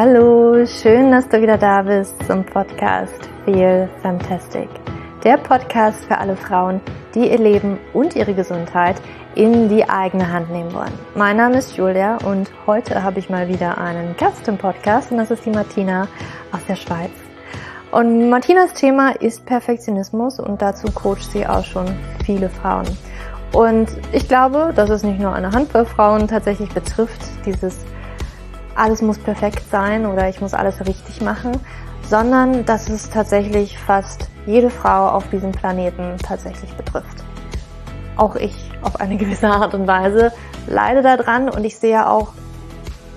Hallo, schön, dass du wieder da bist zum Podcast Feel Fantastic. Der Podcast für alle Frauen, die ihr Leben und ihre Gesundheit in die eigene Hand nehmen wollen. Mein Name ist Julia und heute habe ich mal wieder einen Gast im Podcast und das ist die Martina aus der Schweiz. Und Martinas Thema ist Perfektionismus und dazu coacht sie auch schon viele Frauen. Und ich glaube, dass es nicht nur eine Handvoll Frauen tatsächlich betrifft, dieses alles muss perfekt sein oder ich muss alles richtig machen, sondern dass es tatsächlich fast jede Frau auf diesem Planeten tatsächlich betrifft. Auch ich auf eine gewisse Art und Weise leide daran und ich sehe auch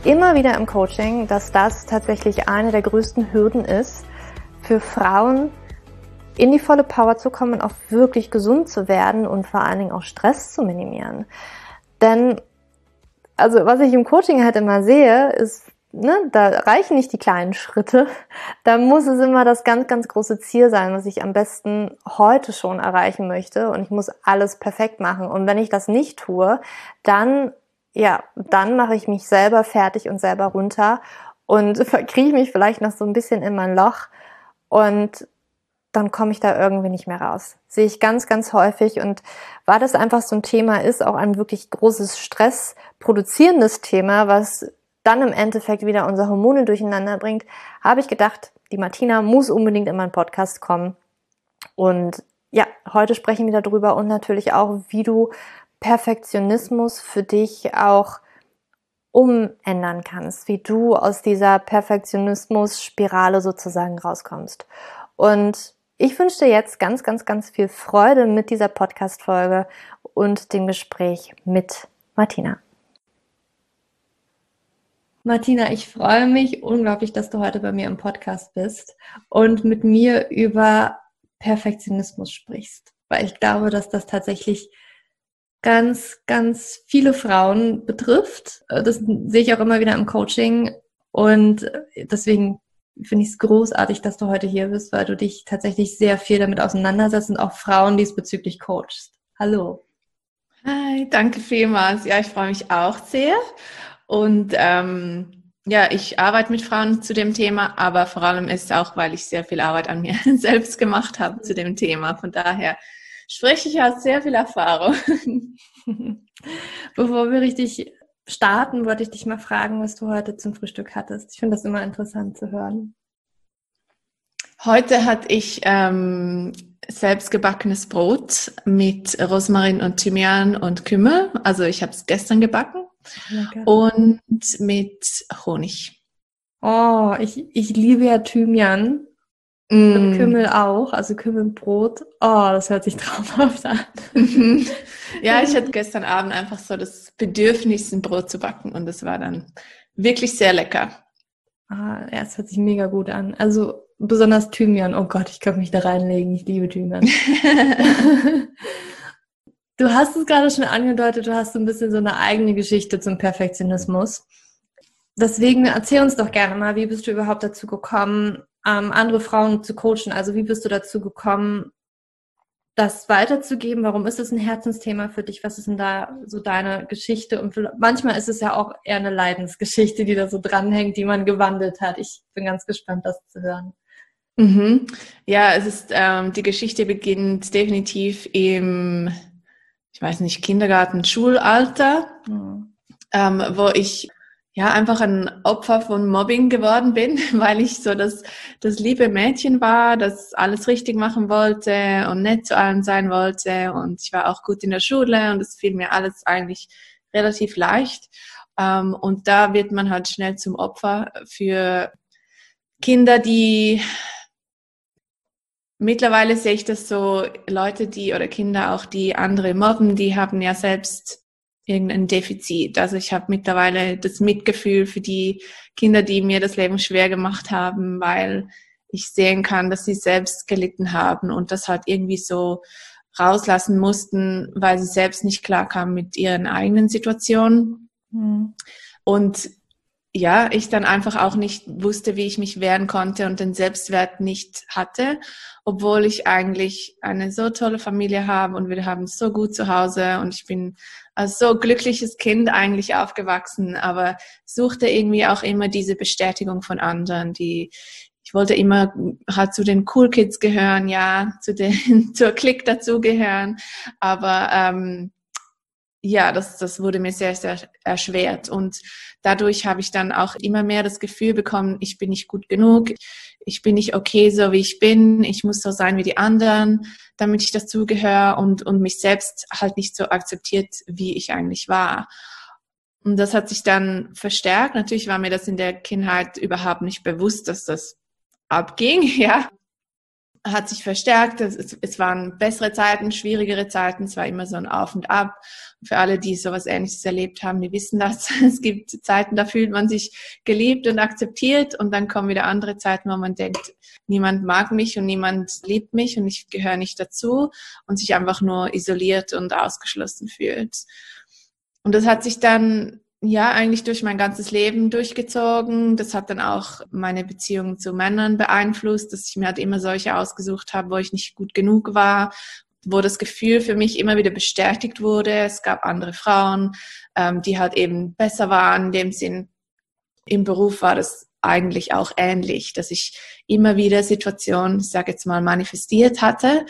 immer wieder im Coaching, dass das tatsächlich eine der größten Hürden ist für Frauen, in die volle Power zu kommen, auch wirklich gesund zu werden und vor allen Dingen auch Stress zu minimieren. Denn also was ich im Coaching halt immer sehe, ist, ne, da reichen nicht die kleinen Schritte. Da muss es immer das ganz, ganz große Ziel sein, was ich am besten heute schon erreichen möchte. Und ich muss alles perfekt machen. Und wenn ich das nicht tue, dann, ja, dann mache ich mich selber fertig und selber runter und verkriege mich vielleicht noch so ein bisschen in mein Loch. Und dann komme ich da irgendwie nicht mehr raus. Sehe ich ganz, ganz häufig. Und weil das einfach so ein Thema ist, auch ein wirklich großes Stress produzierendes Thema, was dann im Endeffekt wieder unsere Hormone durcheinander bringt, habe ich gedacht, die Martina muss unbedingt in meinen Podcast kommen. Und ja, heute sprechen wir darüber und natürlich auch, wie du Perfektionismus für dich auch umändern kannst, wie du aus dieser Perfektionismus-Spirale sozusagen rauskommst. Und ich wünsche dir jetzt ganz, ganz, ganz viel Freude mit dieser Podcast-Folge und dem Gespräch mit Martina. Martina, ich freue mich unglaublich, dass du heute bei mir im Podcast bist und mit mir über Perfektionismus sprichst, weil ich glaube, dass das tatsächlich ganz, ganz viele Frauen betrifft. Das sehe ich auch immer wieder im Coaching und deswegen finde ich es großartig, dass du heute hier bist, weil du dich tatsächlich sehr viel damit auseinandersetzt und auch Frauen diesbezüglich coachst. Hallo. Hi, danke vielmals. Ja, ich freue mich auch sehr. Und ähm, ja, ich arbeite mit Frauen zu dem Thema, aber vor allem ist es auch, weil ich sehr viel Arbeit an mir selbst gemacht habe zu dem Thema. Von daher spreche ich aus sehr viel Erfahrung. Bevor wir richtig starten, wollte ich dich mal fragen, was du heute zum Frühstück hattest. Ich finde das immer interessant zu hören. Heute hatte ich ähm, selbstgebackenes Brot mit Rosmarin und Thymian und Kümmel. Also ich habe es gestern gebacken. Lecker. Und mit Honig. Oh, ich, ich liebe ja Thymian. Mm. Und Kümmel auch, also Kümmelbrot. Oh, das hört sich traumhaft an. ja, ich hatte gestern Abend einfach so das Bedürfnis, ein Brot zu backen und es war dann wirklich sehr lecker. Ah, ja, es hört sich mega gut an. Also besonders Thymian. Oh Gott, ich kann mich da reinlegen. Ich liebe Thymian. du hast es gerade schon angedeutet, du hast so ein bisschen so eine eigene Geschichte zum Perfektionismus. Deswegen erzähl uns doch gerne mal, wie bist du überhaupt dazu gekommen, ähm, andere Frauen zu coachen? Also wie bist du dazu gekommen, das weiterzugeben? Warum ist es ein Herzensthema für dich? Was ist denn da so deine Geschichte? Und manchmal ist es ja auch eher eine Leidensgeschichte, die da so dranhängt, die man gewandelt hat. Ich bin ganz gespannt, das zu hören. Mhm. Ja, es ist ähm, die Geschichte beginnt definitiv im, ich weiß nicht, Kindergarten, Schulalter, mhm. ähm, wo ich ja einfach ein Opfer von Mobbing geworden bin, weil ich so das, das liebe Mädchen war, das alles richtig machen wollte und nett zu allen sein wollte und ich war auch gut in der Schule und es fiel mir alles eigentlich relativ leicht. Ähm, und da wird man halt schnell zum Opfer für Kinder, die mittlerweile sehe ich das so, Leute, die oder Kinder auch, die andere mobben, die haben ja selbst irgendein Defizit. Also ich habe mittlerweile das Mitgefühl für die Kinder, die mir das Leben schwer gemacht haben, weil ich sehen kann, dass sie selbst gelitten haben und das halt irgendwie so rauslassen mussten, weil sie selbst nicht klar kamen mit ihren eigenen Situationen. Mhm. Und ja, ich dann einfach auch nicht wusste, wie ich mich wehren konnte und den Selbstwert nicht hatte, obwohl ich eigentlich eine so tolle Familie habe und wir haben so gut zu Hause und ich bin als so glückliches Kind eigentlich aufgewachsen, aber suchte irgendwie auch immer diese Bestätigung von anderen, die ich wollte immer halt zu den Cool Kids gehören, ja, zu den zur Klick dazugehören, aber ähm, ja, das, das wurde mir sehr, sehr erschwert. Und dadurch habe ich dann auch immer mehr das Gefühl bekommen, ich bin nicht gut genug, ich bin nicht okay, so wie ich bin, ich muss so sein wie die anderen, damit ich dazugehöre und, und mich selbst halt nicht so akzeptiert, wie ich eigentlich war. Und das hat sich dann verstärkt. Natürlich war mir das in der Kindheit überhaupt nicht bewusst, dass das abging, ja hat sich verstärkt. Es, es, waren bessere Zeiten, schwierigere Zeiten. Es war immer so ein Auf und Ab. Für alle, die sowas Ähnliches erlebt haben, die wissen das. Es gibt Zeiten, da fühlt man sich geliebt und akzeptiert und dann kommen wieder andere Zeiten, wo man denkt, niemand mag mich und niemand liebt mich und ich gehöre nicht dazu und sich einfach nur isoliert und ausgeschlossen fühlt. Und das hat sich dann ja, eigentlich durch mein ganzes Leben durchgezogen. Das hat dann auch meine Beziehung zu Männern beeinflusst, dass ich mir halt immer solche ausgesucht habe, wo ich nicht gut genug war, wo das Gefühl für mich immer wieder bestätigt wurde. Es gab andere Frauen, ähm, die halt eben besser waren. In dem Sinn, im Beruf war das eigentlich auch ähnlich, dass ich immer wieder Situationen, ich sage jetzt mal, manifestiert hatte,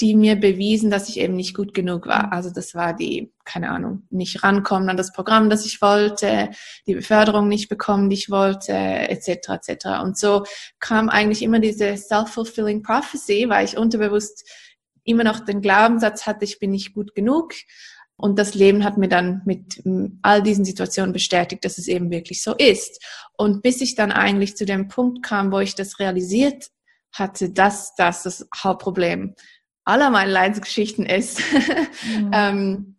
die mir bewiesen, dass ich eben nicht gut genug war. Also das war die, keine Ahnung, nicht rankommen an das Programm, das ich wollte, die Beförderung nicht bekommen, die ich wollte, etc. etc. Und so kam eigentlich immer diese self-fulfilling prophecy, weil ich unterbewusst immer noch den Glaubenssatz hatte, ich bin nicht gut genug. Und das Leben hat mir dann mit all diesen Situationen bestätigt, dass es eben wirklich so ist. Und bis ich dann eigentlich zu dem Punkt kam, wo ich das realisiert hatte, dass das das Hauptproblem aller meiner Leidensgeschichten ist, mhm. ähm,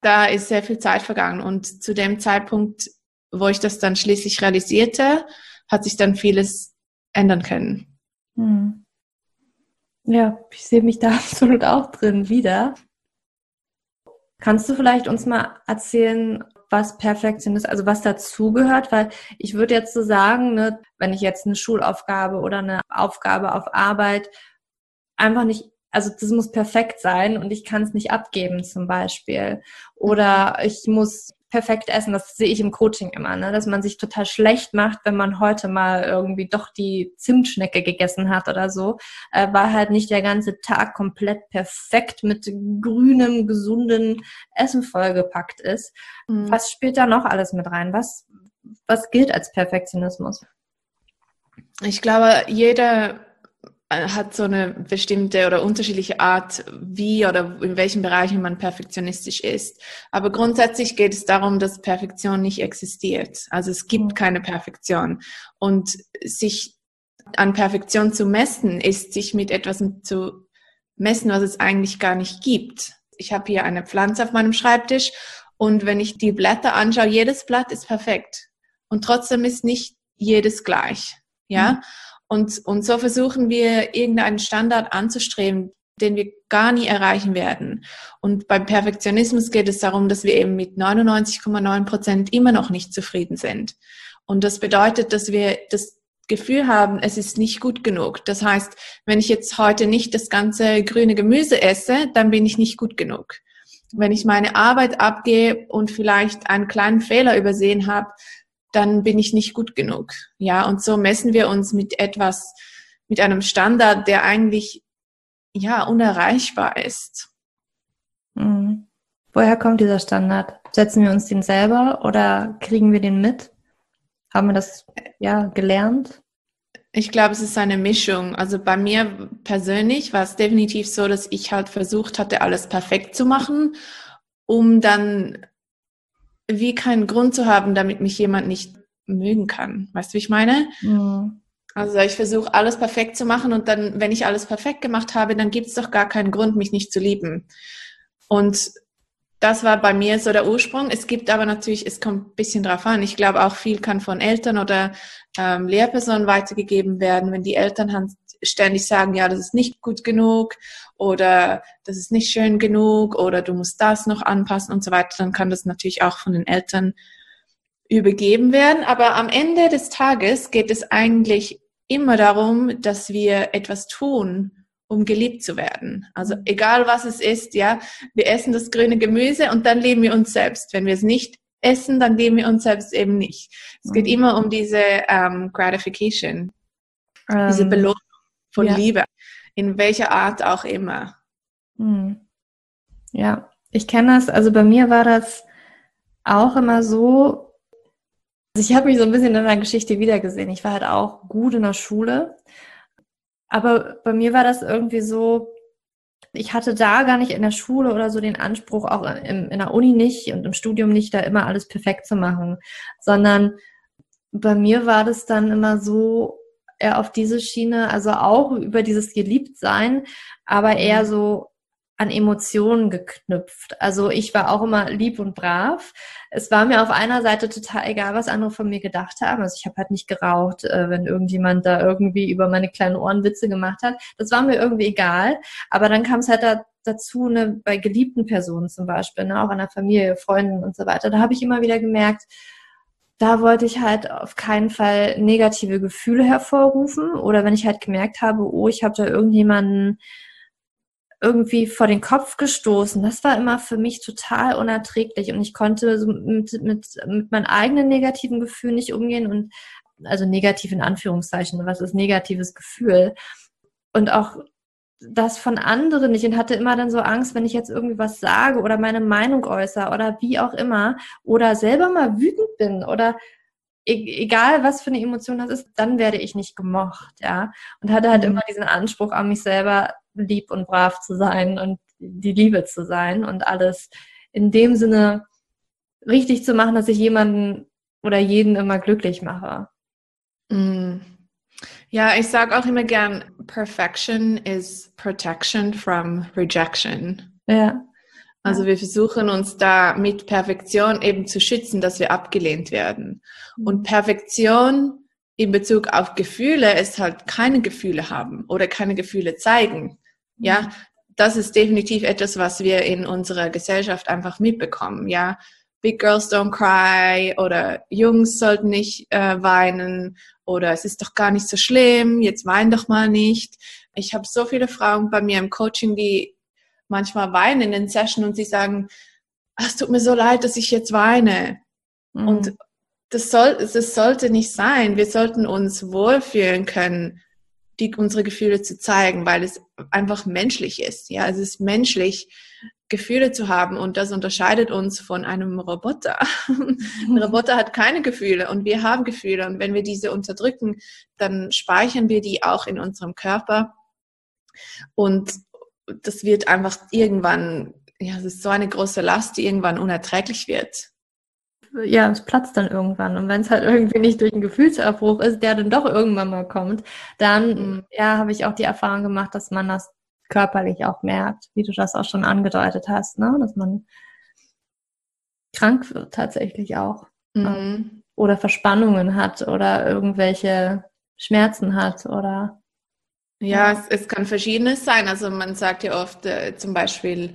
da ist sehr viel Zeit vergangen. Und zu dem Zeitpunkt, wo ich das dann schließlich realisierte, hat sich dann vieles ändern können. Mhm. Ja, ich sehe mich da absolut auch drin wieder. Kannst du vielleicht uns mal erzählen, was Perfektionismus, also was dazugehört? Weil ich würde jetzt so sagen, ne, wenn ich jetzt eine Schulaufgabe oder eine Aufgabe auf Arbeit einfach nicht also das muss perfekt sein und ich kann es nicht abgeben zum Beispiel. Oder ich muss perfekt essen, das sehe ich im Coaching immer, ne? dass man sich total schlecht macht, wenn man heute mal irgendwie doch die Zimtschnecke gegessen hat oder so, äh, weil halt nicht der ganze Tag komplett perfekt mit grünem, gesunden Essen vollgepackt ist. Mhm. Was spielt da noch alles mit rein? Was, was gilt als Perfektionismus? Ich glaube, jeder hat so eine bestimmte oder unterschiedliche Art, wie oder in welchen Bereichen man perfektionistisch ist. Aber grundsätzlich geht es darum, dass Perfektion nicht existiert. Also es gibt mhm. keine Perfektion. Und sich an Perfektion zu messen, ist sich mit etwas zu messen, was es eigentlich gar nicht gibt. Ich habe hier eine Pflanze auf meinem Schreibtisch und wenn ich die Blätter anschaue, jedes Blatt ist perfekt. Und trotzdem ist nicht jedes gleich. Ja. Und, und so versuchen wir, irgendeinen Standard anzustreben, den wir gar nie erreichen werden. Und beim Perfektionismus geht es darum, dass wir eben mit 99,9 Prozent immer noch nicht zufrieden sind. Und das bedeutet, dass wir das Gefühl haben, es ist nicht gut genug. Das heißt, wenn ich jetzt heute nicht das ganze grüne Gemüse esse, dann bin ich nicht gut genug. Wenn ich meine Arbeit abgehe und vielleicht einen kleinen Fehler übersehen habe, dann bin ich nicht gut genug. Ja, und so messen wir uns mit etwas, mit einem Standard, der eigentlich, ja, unerreichbar ist. Mhm. Woher kommt dieser Standard? Setzen wir uns den selber oder kriegen wir den mit? Haben wir das, ja, gelernt? Ich glaube, es ist eine Mischung. Also bei mir persönlich war es definitiv so, dass ich halt versucht hatte, alles perfekt zu machen, um dann wie keinen Grund zu haben, damit mich jemand nicht mögen kann. Weißt du, wie ich meine? Mhm. Also ich versuche alles perfekt zu machen und dann, wenn ich alles perfekt gemacht habe, dann gibt es doch gar keinen Grund, mich nicht zu lieben. Und das war bei mir so der Ursprung. Es gibt aber natürlich, es kommt ein bisschen drauf an. Ich glaube auch viel kann von Eltern oder ähm, Lehrpersonen weitergegeben werden, wenn die Eltern ständig sagen, ja, das ist nicht gut genug oder das ist nicht schön genug oder du musst das noch anpassen und so weiter, dann kann das natürlich auch von den Eltern übergeben werden. Aber am Ende des Tages geht es eigentlich immer darum, dass wir etwas tun, um geliebt zu werden. Also egal was es ist, ja, wir essen das grüne Gemüse und dann lieben wir uns selbst. Wenn wir es nicht essen, dann lieben wir uns selbst eben nicht. Es geht mhm. immer um diese ähm, Gratification, ähm, diese Belohnung von ja. Liebe, in welcher Art auch immer. Mhm. Ja, ich kenne das. Also bei mir war das auch immer so. Also ich habe mich so ein bisschen in der Geschichte wiedergesehen. Ich war halt auch gut in der Schule aber bei mir war das irgendwie so, ich hatte da gar nicht in der Schule oder so den Anspruch, auch in, in der Uni nicht und im Studium nicht, da immer alles perfekt zu machen, sondern bei mir war das dann immer so eher auf diese Schiene, also auch über dieses Geliebtsein, aber eher mhm. so an Emotionen geknüpft. Also ich war auch immer lieb und brav. Es war mir auf einer Seite total egal, was andere von mir gedacht haben. Also ich habe halt nicht geraucht, äh, wenn irgendjemand da irgendwie über meine kleinen Ohren Witze gemacht hat. Das war mir irgendwie egal. Aber dann kam es halt da, dazu, ne, bei geliebten Personen zum Beispiel, ne, auch in der Familie, Freunden und so weiter. Da habe ich immer wieder gemerkt, da wollte ich halt auf keinen Fall negative Gefühle hervorrufen. Oder wenn ich halt gemerkt habe, oh, ich habe da irgendjemanden irgendwie vor den Kopf gestoßen. Das war immer für mich total unerträglich und ich konnte mit, mit, mit meinen eigenen negativen Gefühlen nicht umgehen und also negativ in Anführungszeichen, was ist negatives Gefühl? Und auch das von anderen nicht und hatte immer dann so Angst, wenn ich jetzt irgendwie was sage oder meine Meinung äußere oder wie auch immer oder selber mal wütend bin oder e-, egal was für eine Emotion das ist, dann werde ich nicht gemocht, ja. Und hatte halt mhm. immer diesen Anspruch an mich selber, lieb und brav zu sein und die Liebe zu sein und alles in dem Sinne richtig zu machen, dass ich jemanden oder jeden immer glücklich mache. Mm. Ja, ich sage auch immer gern, Perfection is protection from rejection. Ja. Also wir versuchen uns da mit Perfektion eben zu schützen, dass wir abgelehnt werden. Und mhm. Perfektion in Bezug auf Gefühle ist halt keine Gefühle haben oder keine Gefühle zeigen. Ja, mhm. das ist definitiv etwas, was wir in unserer Gesellschaft einfach mitbekommen. Ja, Big Girls Don't Cry oder Jungs sollten nicht äh, weinen oder es ist doch gar nicht so schlimm, jetzt wein doch mal nicht. Ich habe so viele Frauen bei mir im Coaching, die manchmal weinen in den Sessions und sie sagen, es tut mir so leid, dass ich jetzt weine. Mhm. Und das, soll, das sollte nicht sein. Wir sollten uns wohlfühlen können die, unsere Gefühle zu zeigen, weil es einfach menschlich ist. Ja, es ist menschlich, Gefühle zu haben und das unterscheidet uns von einem Roboter. Ein Roboter hat keine Gefühle und wir haben Gefühle und wenn wir diese unterdrücken, dann speichern wir die auch in unserem Körper und das wird einfach irgendwann, ja, es ist so eine große Last, die irgendwann unerträglich wird ja, es platzt dann irgendwann. Und wenn es halt irgendwie nicht durch einen Gefühlsabbruch ist, der dann doch irgendwann mal kommt, dann, mhm. ja, habe ich auch die Erfahrung gemacht, dass man das körperlich auch merkt, wie du das auch schon angedeutet hast, ne? dass man krank wird tatsächlich auch. Mhm. Oder Verspannungen hat oder irgendwelche Schmerzen hat oder. Ja, ja. Es, es, kann verschiedenes sein. Also man sagt ja oft äh, zum Beispiel,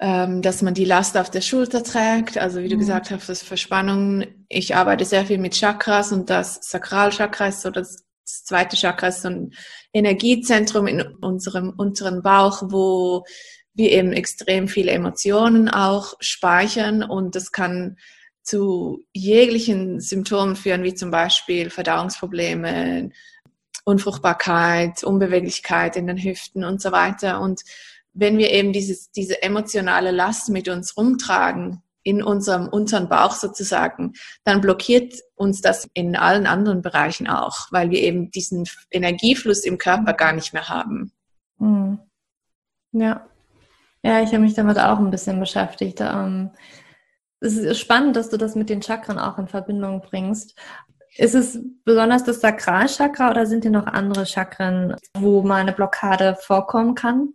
ähm, dass man die Last auf der Schulter trägt. Also wie du mhm. gesagt hast, das Verspannung. Ich arbeite sehr viel mit Chakras und das Sakralchakra ist so das, das zweite Chakra ist so ein Energiezentrum in unserem unteren Bauch, wo wir eben extrem viele Emotionen auch speichern und das kann zu jeglichen Symptomen führen, wie zum Beispiel Verdauungsprobleme, Unfruchtbarkeit, Unbeweglichkeit in den Hüften und so weiter. Und wenn wir eben dieses, diese emotionale Last mit uns rumtragen, in unserem unteren Bauch sozusagen, dann blockiert uns das in allen anderen Bereichen auch, weil wir eben diesen Energiefluss im Körper gar nicht mehr haben. Mhm. Ja. Ja, ich habe mich damit auch ein bisschen beschäftigt. Ähm, es ist spannend, dass du das mit den Chakren auch in Verbindung bringst. Ist es besonders das Sakralchakra oder sind hier noch andere Chakren, wo mal eine Blockade vorkommen kann?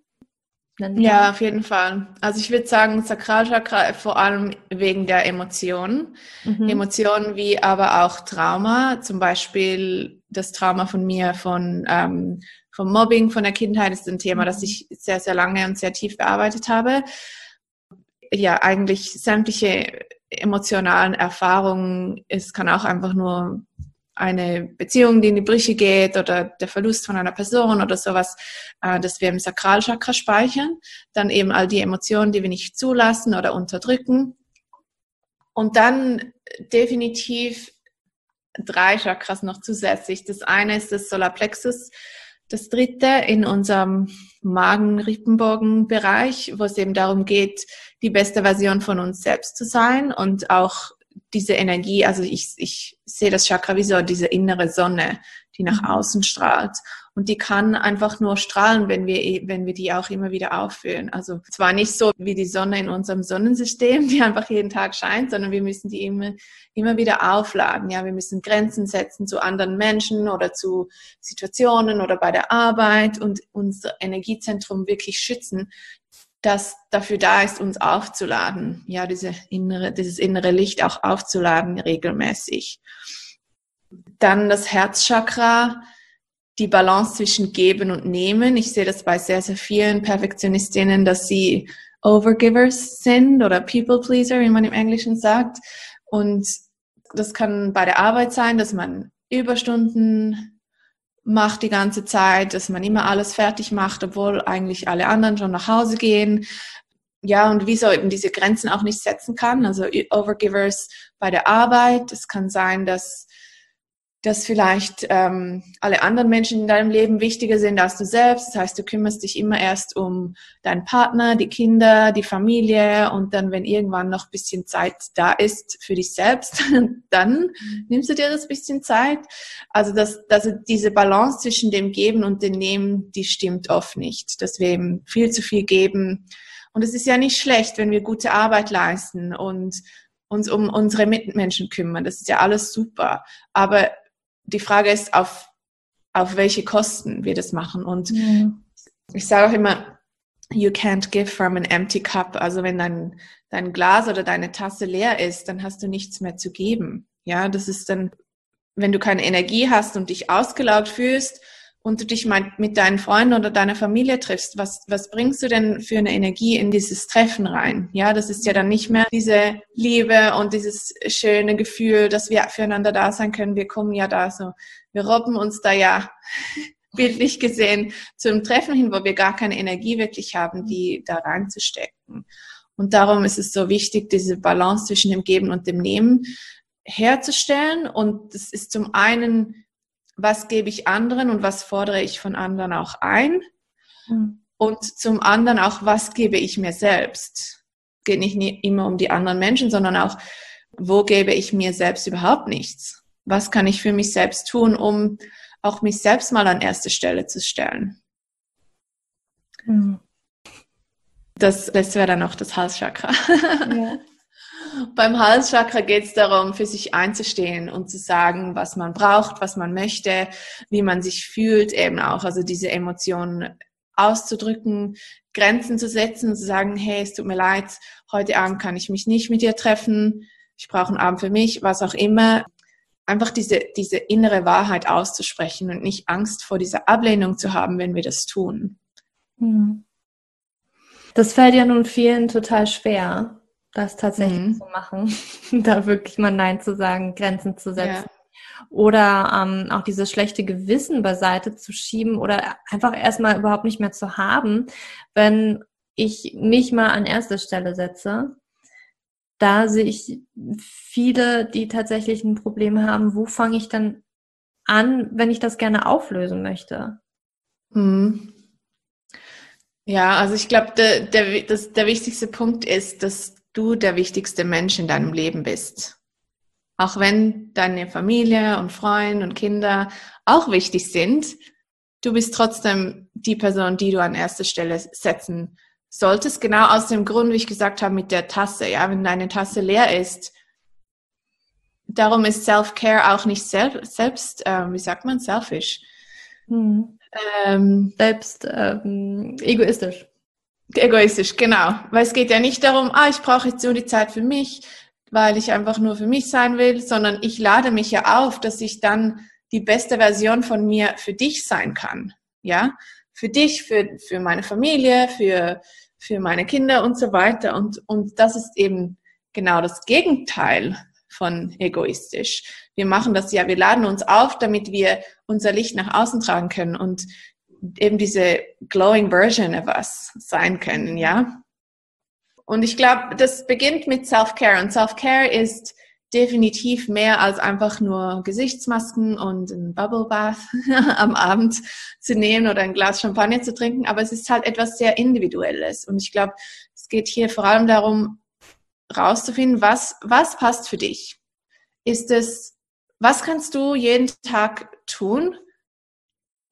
Ja, auf jeden Fall. Also ich würde sagen, Sakralchakra vor allem wegen der Emotionen. Mhm. Emotionen wie aber auch Trauma, zum Beispiel das Trauma von mir von ähm, vom Mobbing von der Kindheit ist ein Thema, mhm. das ich sehr, sehr lange und sehr tief bearbeitet habe. Ja, eigentlich sämtliche emotionalen Erfahrungen. Es kann auch einfach nur eine Beziehung, die in die Brüche geht oder der Verlust von einer Person oder sowas, äh, dass wir im Sakralchakra speichern. Dann eben all die Emotionen, die wir nicht zulassen oder unterdrücken. Und dann definitiv drei Chakras noch zusätzlich. Das eine ist das Solarplexus, das dritte in unserem Magen-Rippenbogen-Bereich, wo es eben darum geht, die beste Version von uns selbst zu sein und auch diese Energie, also ich, ich sehe das Chakra wie so diese innere Sonne, die nach mhm. außen strahlt. Und die kann einfach nur strahlen, wenn wir, wenn wir die auch immer wieder auffüllen. Also zwar nicht so wie die Sonne in unserem Sonnensystem, die einfach jeden Tag scheint, sondern wir müssen die immer, immer wieder aufladen. Ja, wir müssen Grenzen setzen zu anderen Menschen oder zu Situationen oder bei der Arbeit und unser Energiezentrum wirklich schützen, das dafür da ist, uns aufzuladen. Ja, diese innere, dieses innere Licht auch aufzuladen regelmäßig. Dann das Herzchakra, die Balance zwischen Geben und Nehmen. Ich sehe das bei sehr, sehr vielen Perfektionistinnen, dass sie Overgivers sind oder People Pleaser, wie man im Englischen sagt. Und das kann bei der Arbeit sein, dass man Überstunden macht die ganze Zeit, dass man immer alles fertig macht, obwohl eigentlich alle anderen schon nach Hause gehen. Ja, und wieso eben diese Grenzen auch nicht setzen kann. Also Overgivers bei der Arbeit. Es kann sein, dass dass vielleicht ähm, alle anderen Menschen in deinem Leben wichtiger sind als du selbst. Das heißt, du kümmerst dich immer erst um deinen Partner, die Kinder, die Familie und dann, wenn irgendwann noch bisschen Zeit da ist für dich selbst, dann nimmst du dir das bisschen Zeit. Also dass, dass diese Balance zwischen dem Geben und dem Nehmen, die stimmt oft nicht. Dass wir eben viel zu viel geben. Und es ist ja nicht schlecht, wenn wir gute Arbeit leisten und uns um unsere Mitmenschen kümmern. Das ist ja alles super. Aber die Frage ist, auf, auf welche Kosten wir das machen. Und ja. ich sage auch immer, you can't give from an empty cup. Also wenn dein, dein Glas oder deine Tasse leer ist, dann hast du nichts mehr zu geben. Ja, das ist dann, wenn du keine Energie hast und dich ausgelaugt fühlst, und du dich mal mit deinen Freunden oder deiner Familie triffst, was, was bringst du denn für eine Energie in dieses Treffen rein? Ja, das ist ja dann nicht mehr diese Liebe und dieses schöne Gefühl, dass wir füreinander da sein können. Wir kommen ja da so, wir robben uns da ja bildlich gesehen zum Treffen hin, wo wir gar keine Energie wirklich haben, die da reinzustecken. Und darum ist es so wichtig, diese Balance zwischen dem Geben und dem Nehmen herzustellen. Und das ist zum einen was gebe ich anderen und was fordere ich von anderen auch ein. Mhm. Und zum anderen auch, was gebe ich mir selbst. Es geht nicht immer um die anderen Menschen, sondern auch, wo gebe ich mir selbst überhaupt nichts? Was kann ich für mich selbst tun, um auch mich selbst mal an erste Stelle zu stellen? Mhm. Das, das wäre dann noch das Halschakra. Ja. Beim Halschakra geht es darum, für sich einzustehen und zu sagen, was man braucht, was man möchte, wie man sich fühlt, eben auch, also diese Emotionen auszudrücken, Grenzen zu setzen und zu sagen, hey, es tut mir leid, heute Abend kann ich mich nicht mit dir treffen, ich brauche einen Abend für mich, was auch immer. Einfach diese, diese innere Wahrheit auszusprechen und nicht Angst vor dieser Ablehnung zu haben, wenn wir das tun. Hm. Das fällt ja nun vielen total schwer das tatsächlich mhm. zu machen, da wirklich mal Nein zu sagen, Grenzen zu setzen. Ja. Oder ähm, auch dieses schlechte Gewissen beiseite zu schieben oder einfach erstmal überhaupt nicht mehr zu haben, wenn ich mich mal an erste Stelle setze. Da sehe ich viele, die tatsächlich ein Problem haben, wo fange ich dann an, wenn ich das gerne auflösen möchte? Mhm. Ja, also ich glaube, der, der, der wichtigste Punkt ist, dass du der wichtigste Mensch in deinem Leben bist. Auch wenn deine Familie und Freunde und Kinder auch wichtig sind, du bist trotzdem die Person, die du an erste Stelle setzen solltest. Genau aus dem Grund, wie ich gesagt habe, mit der Tasse. Ja, wenn deine Tasse leer ist, darum ist Self-Care auch nicht selbst, selbst äh, wie sagt man, selfish. Hm. Ähm, selbst ähm, egoistisch. Egoistisch, genau. Weil es geht ja nicht darum, ah, ich brauche jetzt nur die Zeit für mich, weil ich einfach nur für mich sein will, sondern ich lade mich ja auf, dass ich dann die beste Version von mir für dich sein kann. Ja, für dich, für, für meine Familie, für, für meine Kinder und so weiter. Und, und das ist eben genau das Gegenteil von egoistisch. Wir machen das ja, wir laden uns auf, damit wir unser Licht nach außen tragen können und eben diese glowing version of us sein können, ja. Und ich glaube, das beginnt mit Self-Care und Self-Care ist definitiv mehr als einfach nur Gesichtsmasken und ein Bubble Bath am Abend zu nehmen oder ein Glas Champagner zu trinken, aber es ist halt etwas sehr Individuelles. Und ich glaube, es geht hier vor allem darum, rauszufinden, was, was passt für dich. Ist es, was kannst du jeden Tag tun,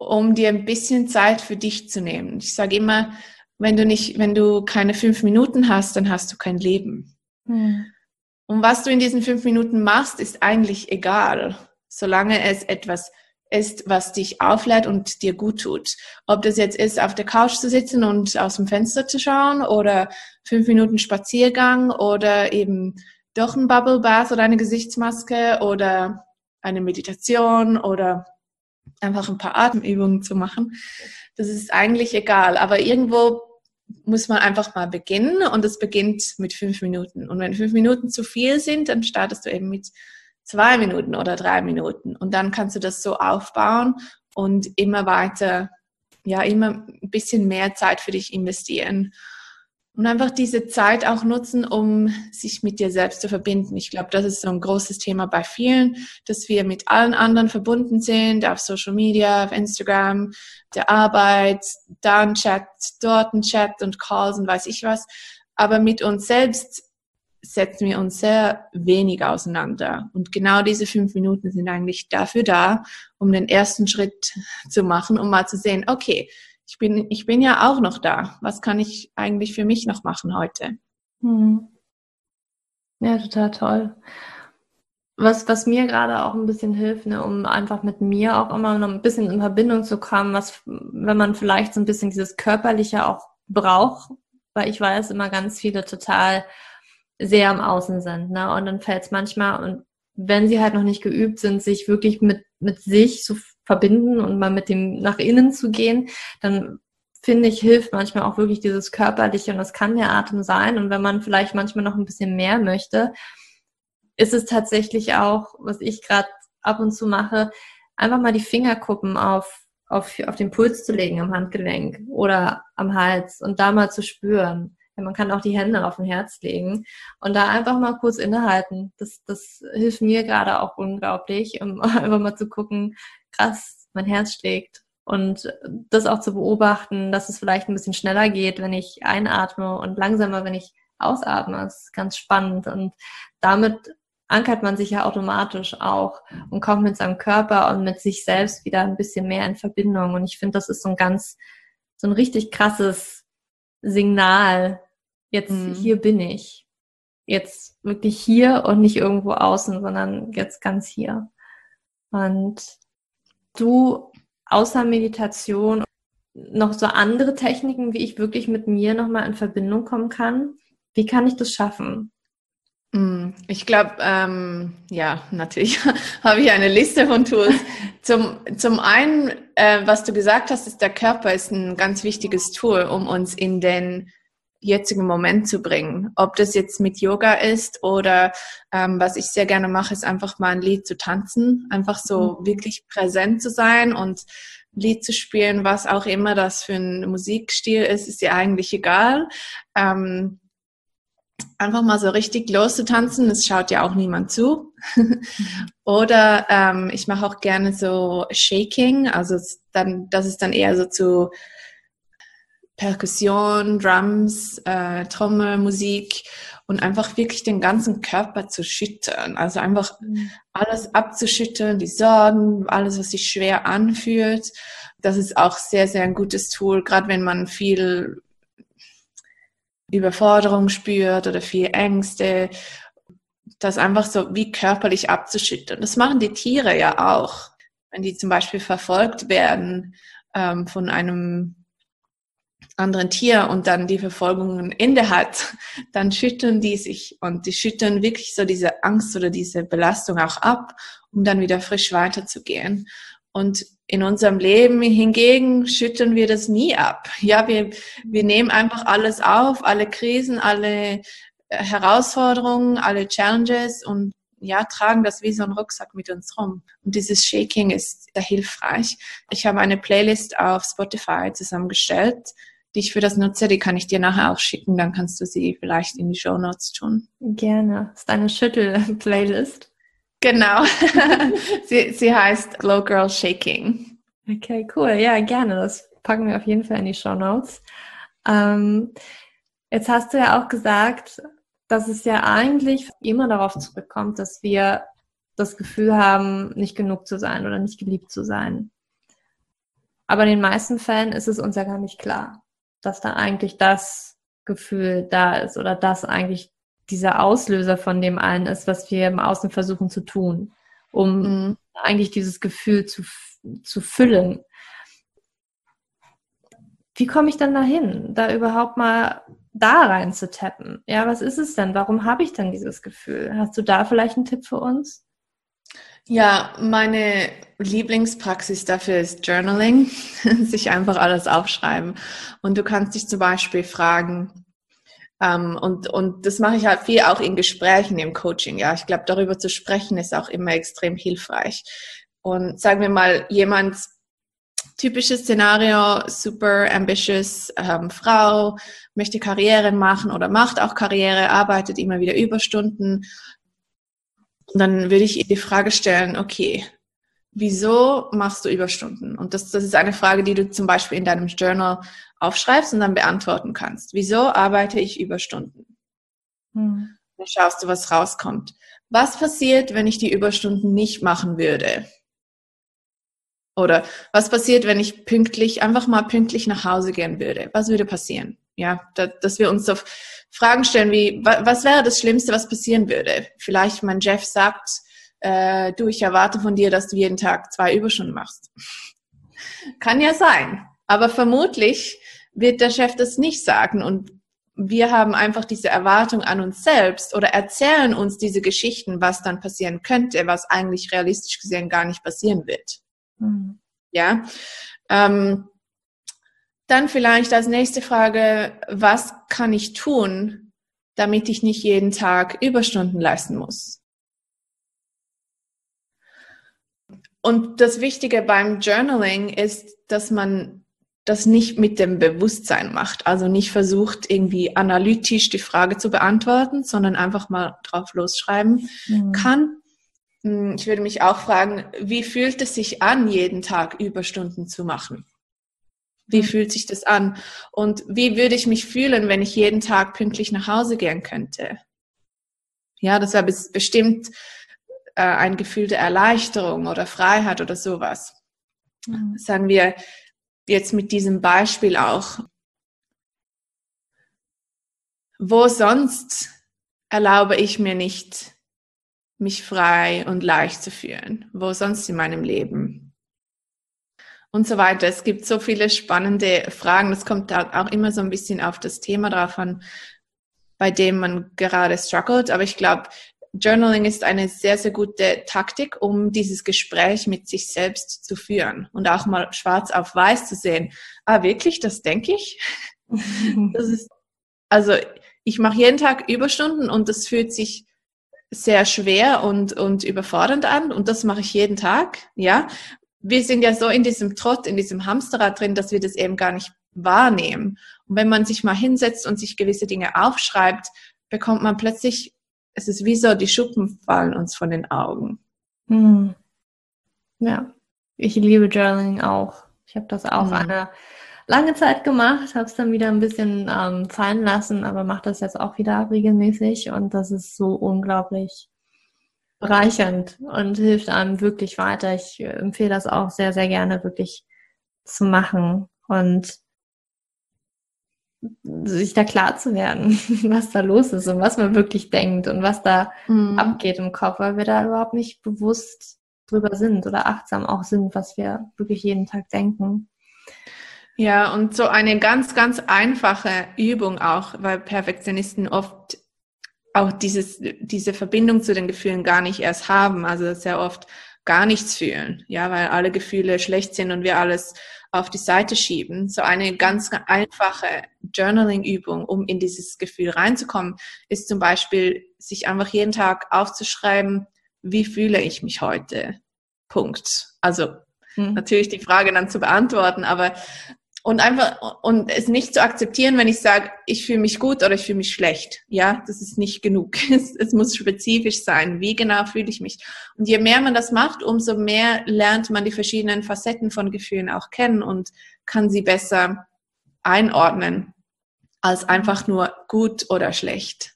um dir ein bisschen Zeit für dich zu nehmen? Ich sage immer, wenn du nicht, wenn du keine fünf Minuten hast, dann hast du kein Leben. Hm. Und was du in diesen fünf Minuten machst, ist eigentlich egal, solange es etwas ist, was dich auflädt und dir gut tut. Ob das jetzt ist, auf der Couch zu sitzen und aus dem Fenster zu schauen oder fünf Minuten Spaziergang oder eben doch ein Bubble Bath oder eine Gesichtsmaske oder eine Meditation oder einfach ein paar Atemübungen zu machen. Das ist eigentlich egal. Aber irgendwo muss man einfach mal beginnen und es beginnt mit fünf Minuten. Und wenn fünf Minuten zu viel sind, dann startest du eben mit zwei Minuten oder drei Minuten. Und dann kannst du das so aufbauen und immer weiter, ja, immer ein bisschen mehr Zeit für dich investieren. Und einfach diese Zeit auch nutzen, um sich mit dir selbst zu verbinden. Ich glaube, das ist so ein großes Thema bei vielen, dass wir mit allen anderen verbunden sind, auf Social Media, auf Instagram, der Arbeit, da ein Chat, dort ein Chat und Calls und weiß ich was. Aber mit uns selbst setzen wir uns sehr wenig auseinander. Und genau diese fünf Minuten sind eigentlich dafür da, um den ersten Schritt zu machen, um mal zu sehen, okay, ich bin, ich bin ja auch noch da. Was kann ich eigentlich für mich noch machen heute? Hm. Ja, total toll. Was, was mir gerade auch ein bisschen hilft, ne, um einfach mit mir auch immer noch ein bisschen in Verbindung zu kommen, was, wenn man vielleicht so ein bisschen dieses Körperliche auch braucht, weil ich weiß immer ganz viele total sehr am Außen sind, ne, und dann fällt es manchmal, und wenn sie halt noch nicht geübt sind, sich wirklich mit, mit sich zu verbinden und mal mit dem nach innen zu gehen, dann finde ich, hilft manchmal auch wirklich dieses Körperliche und das kann der Atem sein. Und wenn man vielleicht manchmal noch ein bisschen mehr möchte, ist es tatsächlich auch, was ich gerade ab und zu mache, einfach mal die Fingerkuppen auf, auf, auf den Puls zu legen am Handgelenk oder am Hals und da mal zu spüren. Man kann auch die Hände auf den Herz legen und da einfach mal kurz innehalten. Das, das hilft mir gerade auch unglaublich, um einfach mal zu gucken, krass, mein Herz schlägt. Und das auch zu beobachten, dass es vielleicht ein bisschen schneller geht, wenn ich einatme und langsamer, wenn ich ausatme, das ist ganz spannend. Und damit ankert man sich ja automatisch auch und kommt mit seinem Körper und mit sich selbst wieder ein bisschen mehr in Verbindung. Und ich finde, das ist so ein ganz, so ein richtig krasses Signal. Jetzt mhm. hier bin ich. Jetzt wirklich hier und nicht irgendwo außen, sondern jetzt ganz hier. Und du außer Meditation noch so andere Techniken, wie ich wirklich mit mir nochmal in Verbindung kommen kann? Wie kann ich das schaffen? Hm, ich glaube, ähm, ja, natürlich habe ich eine Liste von Tools. Zum, zum einen, äh, was du gesagt hast, ist der Körper ist ein ganz wichtiges Tool, um uns in den jetzigen Moment zu bringen. Ob das jetzt mit Yoga ist oder ähm, was ich sehr gerne mache, ist einfach mal ein Lied zu tanzen, einfach so mhm. wirklich präsent zu sein und ein Lied zu spielen, was auch immer das für ein Musikstil ist, ist ja eigentlich egal. Ähm, einfach mal so richtig loszutanzen, das schaut ja auch niemand zu. Oder ähm, ich mache auch gerne so Shaking, also dann, das ist dann eher so zu Perkussion, Drums, äh, Trommel, Musik und einfach wirklich den ganzen Körper zu schüttern. Also einfach mhm. alles abzuschütteln, die Sorgen, alles, was sich schwer anfühlt. Das ist auch sehr, sehr ein gutes Tool, gerade wenn man viel Überforderung spürt oder viel Ängste, das einfach so wie körperlich abzuschütteln. Das machen die Tiere ja auch. Wenn die zum Beispiel verfolgt werden ähm, von einem anderen Tier und dann die Verfolgung ein Ende hat, dann schütteln die sich und die schütteln wirklich so diese Angst oder diese Belastung auch ab, um dann wieder frisch weiterzugehen. Und in unserem Leben hingegen schütteln wir das nie ab. Ja, wir, wir nehmen einfach alles auf, alle Krisen, alle Herausforderungen, alle Challenges und ja, tragen das wie so ein Rucksack mit uns rum. Und dieses Shaking ist sehr hilfreich. Ich habe eine Playlist auf Spotify zusammengestellt, die ich für das nutze. Die kann ich dir nachher auch schicken. Dann kannst du sie vielleicht in die Show Notes tun. Gerne. Das ist eine Schüttel-Playlist. Genau. sie, sie heißt Glow Girl Shaking. Okay, cool. Ja, gerne. Das packen wir auf jeden Fall in die Show Notes. Ähm, jetzt hast du ja auch gesagt, dass es ja eigentlich immer darauf zurückkommt, dass wir das Gefühl haben, nicht genug zu sein oder nicht geliebt zu sein. Aber in den meisten Fällen ist es uns ja gar nicht klar, dass da eigentlich das Gefühl da ist oder dass eigentlich dieser Auslöser von dem allen ist, was wir im Außen versuchen zu tun, um mhm. eigentlich dieses Gefühl zu, zu füllen. Wie komme ich dann dahin, da überhaupt mal da rein zu tappen? Ja, was ist es denn? Warum habe ich dann dieses Gefühl? Hast du da vielleicht einen Tipp für uns? Ja, meine Lieblingspraxis dafür ist Journaling, sich einfach alles aufschreiben. Und du kannst dich zum Beispiel fragen, ähm, und, und das mache ich halt viel auch in Gesprächen im Coaching. Ja, ich glaube, darüber zu sprechen ist auch immer extrem hilfreich. Und sagen wir mal, jemand, typisches Szenario, super ambitious ähm, Frau, möchte Karriere machen oder macht auch Karriere, arbeitet immer wieder Überstunden. Und dann würde ich ihr die Frage stellen, okay, wieso machst du Überstunden? Und das, das ist eine Frage, die du zum Beispiel in deinem Journal aufschreibst und dann beantworten kannst. Wieso arbeite ich Überstunden? Hm. Dann schaust du, was rauskommt. Was passiert, wenn ich die Überstunden nicht machen würde? Oder was passiert, wenn ich pünktlich, einfach mal pünktlich nach Hause gehen würde? Was würde passieren? Ja, da, dass wir uns auf Fragen stellen wie, was, was wäre das Schlimmste, was passieren würde? Vielleicht mein Jeff sagt, äh, du, ich erwarte von dir, dass du jeden Tag zwei Überstunden machst. Kann ja sein. Aber vermutlich wird der Chef das nicht sagen und wir haben einfach diese Erwartung an uns selbst oder erzählen uns diese Geschichten, was dann passieren könnte, was eigentlich realistisch gesehen gar nicht passieren wird. Mhm. Ja. Ähm, dann vielleicht als nächste Frage, was kann ich tun, damit ich nicht jeden Tag Überstunden leisten muss? Und das Wichtige beim Journaling ist, dass man das nicht mit dem Bewusstsein macht. Also nicht versucht, irgendwie analytisch die Frage zu beantworten, sondern einfach mal drauf losschreiben mhm. kann. Hm, ich würde mich auch fragen, wie fühlt es sich an, jeden Tag Überstunden zu machen? Wie mhm. fühlt sich das an? Und wie würde ich mich fühlen, wenn ich jeden Tag pünktlich nach Hause gehen könnte? Ja, das wäre bestimmt äh, ein Gefühl der Erleichterung oder Freiheit oder sowas. Mhm. Sagen wir, jetzt mit diesem Beispiel auch, wo sonst erlaube ich mir nicht, mich frei und leicht zu fühlen? Wo sonst in meinem Leben? Und so weiter. Es gibt so viele spannende Fragen. Das kommt auch immer so ein bisschen auf das Thema drauf an, bei dem man gerade struggelt. Aber ich glaube, Journaling ist eine sehr, sehr gute Taktik, um dieses Gespräch mit sich selbst zu führen und auch mal schwarz auf weiß zu sehen. Ah, wirklich, das denke ich? das ist, also ich mache jeden Tag Überstunden und das fühlt sich sehr schwer und, und überfordernd an und das mache ich jeden Tag, ja. Wir sind ja so in diesem Trott, in diesem Hamsterrad drin, dass wir das eben gar nicht wahrnehmen. Und wenn man sich mal hinsetzt und sich gewisse Dinge aufschreibt, bekommt man plötzlich es ist wie so, die Schuppen fallen uns von den Augen. Hm. Ja, ich liebe Journaling auch. Ich habe das auch mhm. eine lange Zeit gemacht, habe es dann wieder ein bisschen ähm, fallen lassen, aber mache das jetzt auch wieder regelmäßig und das ist so unglaublich bereichernd und hilft einem wirklich weiter. Ich äh, empfehle das auch sehr, sehr gerne wirklich zu machen und sich da klar zu werden, was da los ist und was man wirklich denkt und was da mhm. abgeht im Kopf, weil wir da überhaupt nicht bewusst drüber sind oder achtsam auch sind, was wir wirklich jeden Tag denken. Ja, und so eine ganz, ganz einfache Übung auch, weil Perfektionisten oft auch dieses, diese Verbindung zu den Gefühlen gar nicht erst haben, also sehr oft gar nichts fühlen, ja, weil alle Gefühle schlecht sind und wir alles auf die Seite schieben. So eine ganz einfache Journaling-Übung, um in dieses Gefühl reinzukommen, ist zum Beispiel, sich einfach jeden Tag aufzuschreiben, wie fühle ich mich heute? Punkt. Also hm. natürlich die Frage dann zu beantworten, aber und einfach und es nicht zu akzeptieren, wenn ich sage, ich fühle mich gut oder ich fühle mich schlecht. Ja, das ist nicht genug. Es, es, muss spezifisch sein. Wie genau fühle ich mich? Und je mehr man das macht, umso mehr lernt man die verschiedenen Facetten von Gefühlen auch kennen und kann sie besser einordnen als einfach nur gut oder schlecht.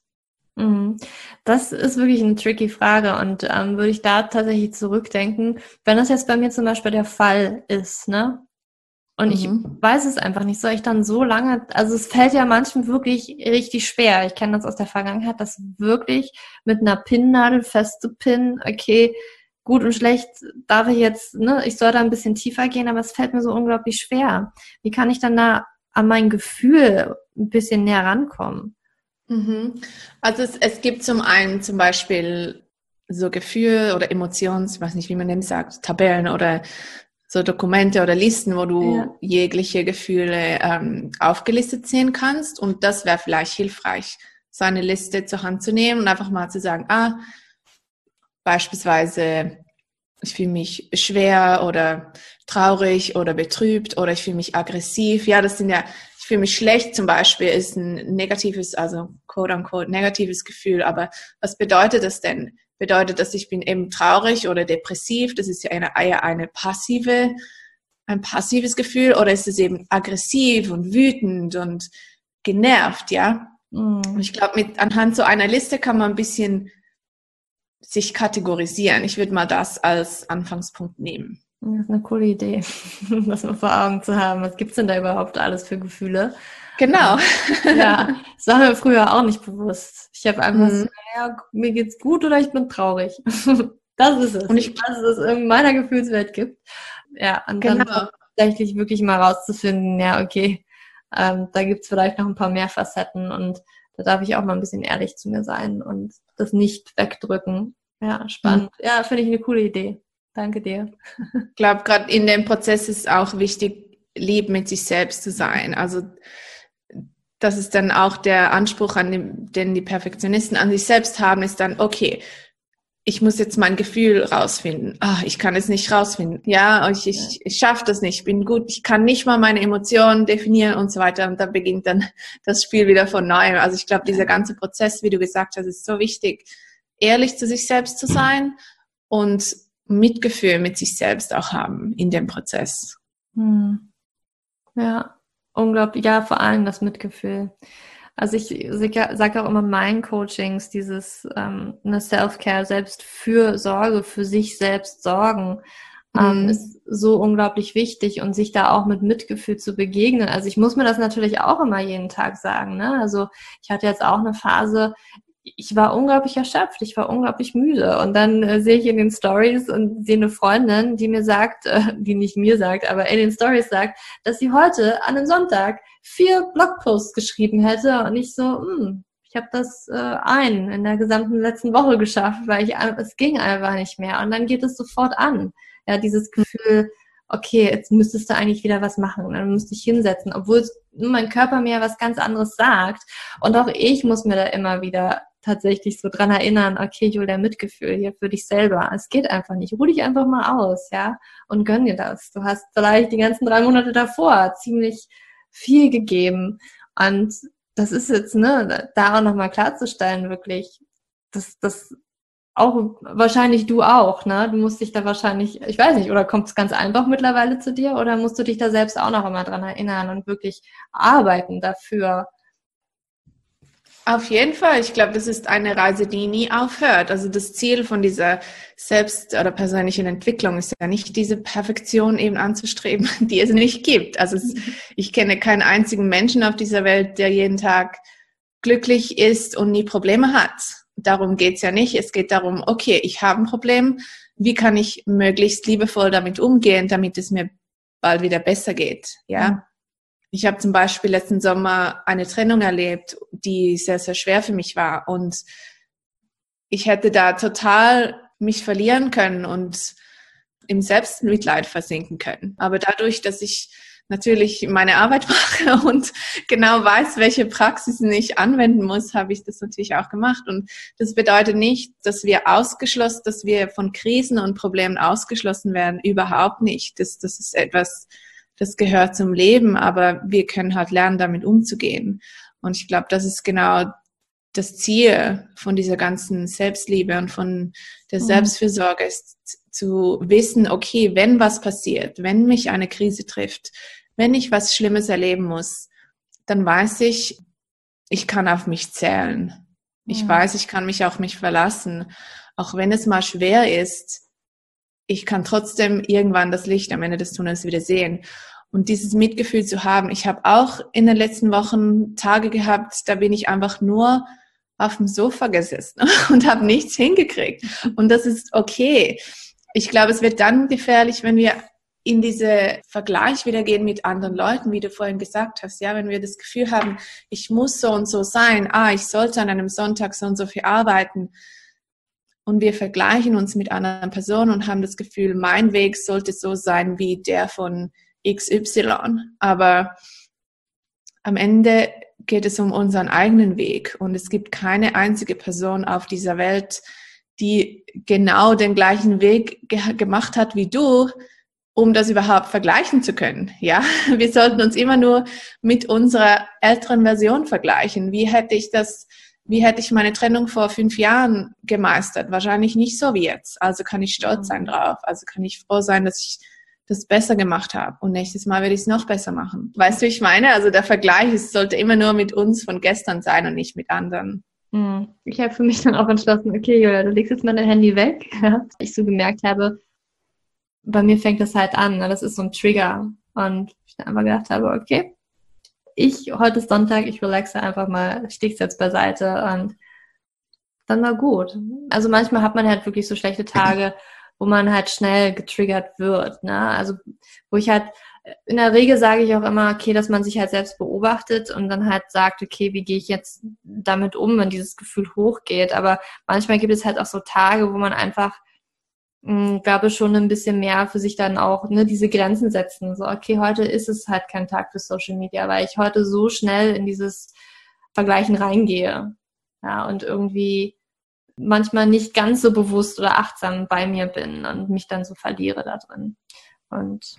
Mhm. Das ist wirklich eine tricky Frage und ähm, würde ich da tatsächlich zurückdenken, wenn das jetzt bei mir zum Beispiel der Fall ist, ne? Und mhm. ich weiß es einfach nicht. Soll ich dann so lange, also es fällt ja manchen wirklich richtig schwer. Ich kenne das aus der Vergangenheit, das wirklich mit einer Pinnnadel festzupinnen, okay, gut und schlecht darf ich jetzt, ne, ich soll da ein bisschen tiefer gehen, aber es fällt mir so unglaublich schwer. Wie kann ich dann da an mein Gefühl ein bisschen näher rankommen? Mhm. Also es, es gibt zum einen zum Beispiel so Gefühl oder Emotions, ich weiß nicht, wie man dem sagt, Tabellen oder so Dokumente oder Listen, wo du ja. jegliche Gefühle ähm, aufgelistet sehen kannst. Und das wäre vielleicht hilfreich, so eine Liste zur Hand zu nehmen und einfach mal zu sagen, ah, beispielsweise, ich fühle mich schwer oder traurig oder betrübt oder ich fühle mich aggressiv. Ja, das sind ja, ich fühle mich schlecht zum Beispiel, ist ein negatives, also quote unquote negatives Gefühl. Aber was bedeutet das denn? Bedeutet das, ich bin eben traurig oder depressiv. Das ist ja eine, eher eine passive, ein passives Gefühl oder ist es eben aggressiv und wütend und genervt, ja? Mhm. Ich glaube, mit anhand so einer Liste kann man ein bisschen sich kategorisieren. Ich würde mal das als Anfangspunkt nehmen. Das ist eine coole Idee, das mal vor Augen zu haben. Was gibt's denn da überhaupt alles für Gefühle? Genau. ja, das war mir früher auch nicht bewusst. Ich habe einfach mhm. so, ja, mir geht's gut oder ich bin traurig. das ist es. Und ich, dass es in meiner Gefühlswelt gibt. Ja, und genau. dann tatsächlich wirklich mal rauszufinden, ja, okay, ähm, da gibt's vielleicht noch ein paar mehr Facetten und da darf ich auch mal ein bisschen ehrlich zu mir sein und das nicht wegdrücken. Ja, spannend. Mhm. Ja, finde ich eine coole Idee. Danke dir. Ich glaube, gerade in dem Prozess ist auch wichtig, lieb mit sich selbst zu sein. Also das ist dann auch der Anspruch, an dem, den die Perfektionisten an sich selbst haben, ist dann, okay, ich muss jetzt mein Gefühl rausfinden. Ah, ich kann es nicht rausfinden. Ja, ich, ich, ich schaffe das nicht. Ich bin gut. Ich kann nicht mal meine Emotionen definieren und so weiter. Und da beginnt dann das Spiel wieder von neuem. Also ich glaube, dieser ganze Prozess, wie du gesagt hast, ist so wichtig, ehrlich zu sich selbst zu sein und Mitgefühl mit sich selbst auch haben in dem Prozess. Hm. Ja, unglaublich, ja, vor allem das Mitgefühl. Also ich sage auch immer meinen Coachings, dieses ähm, eine Self-Care, selbst für Sorge, für sich selbst sorgen, ähm, mhm. ist so unglaublich wichtig und sich da auch mit Mitgefühl zu begegnen. Also ich muss mir das natürlich auch immer jeden Tag sagen. Ne? Also ich hatte jetzt auch eine Phase, ich war unglaublich erschöpft, ich war unglaublich müde. Und dann äh, sehe ich in den Stories und sehe eine Freundin, die mir sagt, äh, die nicht mir sagt, aber in den Stories sagt, dass sie heute an einem Sonntag vier Blogposts geschrieben hätte. Und ich so, hm, ich habe das äh, ein in der gesamten letzten Woche geschafft, weil ich es ging einfach nicht mehr. Und dann geht es sofort an. Ja, dieses Gefühl, okay, jetzt müsstest du eigentlich wieder was machen. Dann müsste ich hinsetzen, obwohl mein Körper mir was ganz anderes sagt. Und auch ich muss mir da immer wieder tatsächlich so dran erinnern, okay, Julia, Mitgefühl hier für dich selber. Es geht einfach nicht. Ruh dich einfach mal aus, ja, und gönn dir das. Du hast vielleicht die ganzen drei Monate davor ziemlich viel gegeben. Und das ist jetzt, ne, da auch nochmal klarzustellen, wirklich, dass das auch wahrscheinlich du auch, ne? Du musst dich da wahrscheinlich, ich weiß nicht, oder kommt es ganz einfach mittlerweile zu dir oder musst du dich da selbst auch noch immer dran erinnern und wirklich arbeiten dafür, auf jeden Fall. Ich glaube, das ist eine Reise, die nie aufhört. Also das Ziel von dieser Selbst- oder persönlichen Entwicklung ist ja nicht diese Perfektion eben anzustreben, die es nicht gibt. Also es, ich kenne keinen einzigen Menschen auf dieser Welt, der jeden Tag glücklich ist und nie Probleme hat. Darum geht's ja nicht. Es geht darum, okay, ich habe ein Problem. Wie kann ich möglichst liebevoll damit umgehen, damit es mir bald wieder besser geht? Ja. Ich habe zum Beispiel letzten Sommer eine Trennung erlebt, die sehr, sehr schwer für mich war. Und ich hätte da total mich verlieren können und im Selbstmitleid versinken können. Aber dadurch, dass ich natürlich meine Arbeit mache und genau weiß, welche Praxisen ich anwenden muss, habe ich das natürlich auch gemacht. Und das bedeutet nicht, dass wir ausgeschlossen, dass wir von Krisen und Problemen ausgeschlossen werden. Überhaupt nicht. Das, das ist etwas, das gehört zum Leben, aber wir können halt lernen, damit umzugehen. Und ich glaube, das ist genau das Ziel von dieser ganzen Selbstliebe und von der mhm. Selbstfürsorge ist zu wissen, okay, wenn was passiert, wenn mich eine Krise trifft, wenn ich was Schlimmes erleben muss, dann weiß ich, ich kann auf mich zählen. Ich weiß, ich kann mich auf mich verlassen. Auch wenn es mal schwer ist, ich kann trotzdem irgendwann das Licht am Ende des Tunnels wieder sehen. Und dieses Mitgefühl zu haben. Ich habe auch in den letzten Wochen Tage gehabt, da bin ich einfach nur auf dem Sofa gesessen und habe nichts hingekriegt. Und das ist okay. Ich glaube, es wird dann gefährlich, wenn wir in diese Vergleich wieder gehen mit anderen Leuten, wie du vorhin gesagt hast, ja, wenn wir das Gefühl haben, ich muss so und so sein, ah, ich sollte an einem Sonntag so und so viel arbeiten und wir vergleichen uns mit anderen Personen und haben das Gefühl, mein Weg sollte so sein wie der von XY, aber am Ende geht es um unseren eigenen Weg und es gibt keine einzige Person auf dieser Welt, die genau den gleichen Weg ge gemacht hat wie du, um das überhaupt vergleichen zu können. Ja, wir sollten uns immer nur mit unserer älteren Version vergleichen. Wie hätte ich das, wie hätte ich meine Trennung vor fünf Jahren gemeistert? Wahrscheinlich nicht so wie jetzt. Also kann ich stolz sein drauf. Also kann ich froh sein, dass ich das besser gemacht habe und nächstes Mal werde ich es noch besser machen. Weißt du, ich meine? Also der Vergleich es sollte immer nur mit uns von gestern sein und nicht mit anderen. Hm. Ich habe für mich dann auch entschlossen, okay, Julia, du legst jetzt mal dein Handy weg. ich so gemerkt habe, bei mir fängt das halt an. Ne? Das ist so ein Trigger. Und ich dann einfach gedacht habe, okay, ich, heute ist Sonntag, ich relaxe einfach mal, stich's jetzt beiseite und dann war gut. Also manchmal hat man halt wirklich so schlechte Tage, wo man halt schnell getriggert wird. Ne? Also wo ich halt, in der Regel sage ich auch immer, okay, dass man sich halt selbst beobachtet und dann halt sagt, okay, wie gehe ich jetzt damit um, wenn dieses Gefühl hochgeht. Aber manchmal gibt es halt auch so Tage, wo man einfach hm, glaube schon ein bisschen mehr für sich dann auch ne, diese Grenzen setzen. So, okay, heute ist es halt kein Tag für Social Media, weil ich heute so schnell in dieses Vergleichen reingehe. Ja, und irgendwie manchmal nicht ganz so bewusst oder achtsam bei mir bin und mich dann so verliere da drin. Und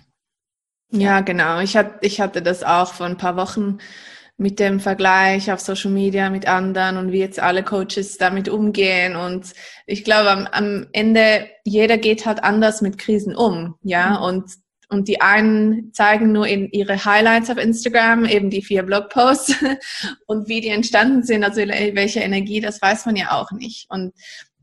ja, ja genau. Ich hatte, ich hatte das auch vor ein paar Wochen mit dem Vergleich auf Social Media mit anderen und wie jetzt alle Coaches damit umgehen. Und ich glaube, am, am Ende, jeder geht halt anders mit Krisen um, ja. Mhm. Und, und die einen zeigen nur in ihre Highlights auf Instagram, eben die vier Blogposts und wie die entstanden sind, also welche Energie, das weiß man ja auch nicht. Und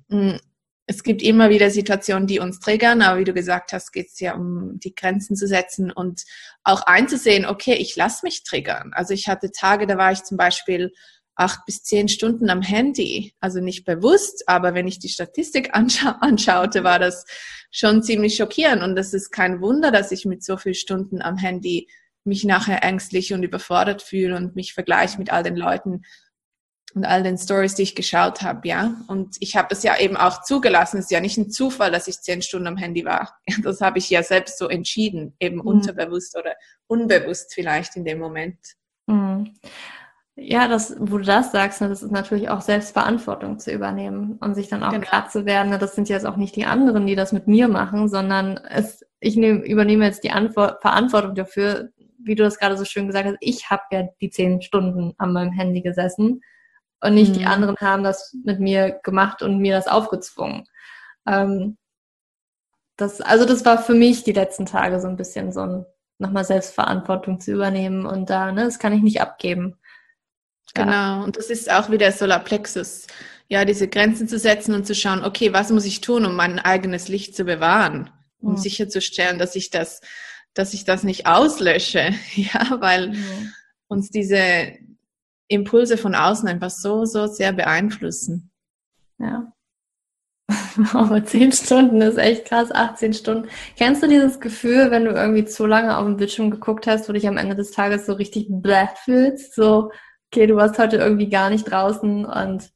mh, mm, es gibt immer wieder Situationen, die uns triggern, aber wie du gesagt hast, geht es ja um die Grenzen zu setzen und auch einzusehen, okay, ich lasse mich triggern. Also ich hatte Tage, da war ich zum Beispiel acht bis zehn Stunden am Handy, also nicht bewusst, aber wenn ich die Statistik anscha anschaute, war das schon ziemlich schockierend und es ist kein Wunder, dass ich mit so vielen Stunden am Handy mich nachher ängstlich und überfordert fühle und mich vergleiche mit all den Leuten, und all den Stories, die ich geschaut habe, ja. Und ich habe das ja eben auch zugelassen. Es ist ja nicht ein Zufall, dass ich zehn Stunden am Handy war. Das habe ich ja selbst so entschieden, eben mhm. unterbewusst oder unbewusst vielleicht in dem Moment. Mhm. Ja, das, wo du das sagst, ne, das ist natürlich auch Selbstverantwortung zu übernehmen und sich dann auch genau. klar zu werden, ne, das sind jetzt auch nicht die anderen, die das mit mir machen, sondern es, ich nehm, übernehme jetzt die Antwort, Verantwortung dafür, wie du das gerade so schön gesagt hast, ich habe ja die zehn Stunden an meinem Handy gesessen und nicht mhm. die anderen haben das mit mir gemacht und mir das aufgezwungen. Ähm, das, also das war für mich die letzten Tage so ein bisschen so ein nochmal Selbstverantwortung zu übernehmen und da, ne, das kann ich nicht abgeben. Genau, ja. und das ist auch wieder Solarplexus. Ja, diese Grenzen zu setzen und zu schauen, okay, was muss ich tun, um mein eigenes Licht zu bewahren, um mhm. sicherzustellen, dass ich das, dass ich das nicht auslösche, ja, weil mhm. uns diese, Impulse von außen einfach so, so sehr beeinflussen. Ja. Aber zehn Stunden ist echt krass, 18 Stunden. Kennst du dieses Gefühl, wenn du irgendwie zu lange auf dem Bildschirm geguckt hast, wo dich am Ende des Tages so richtig bläh fühlst? So, okay, du warst heute irgendwie gar nicht draußen und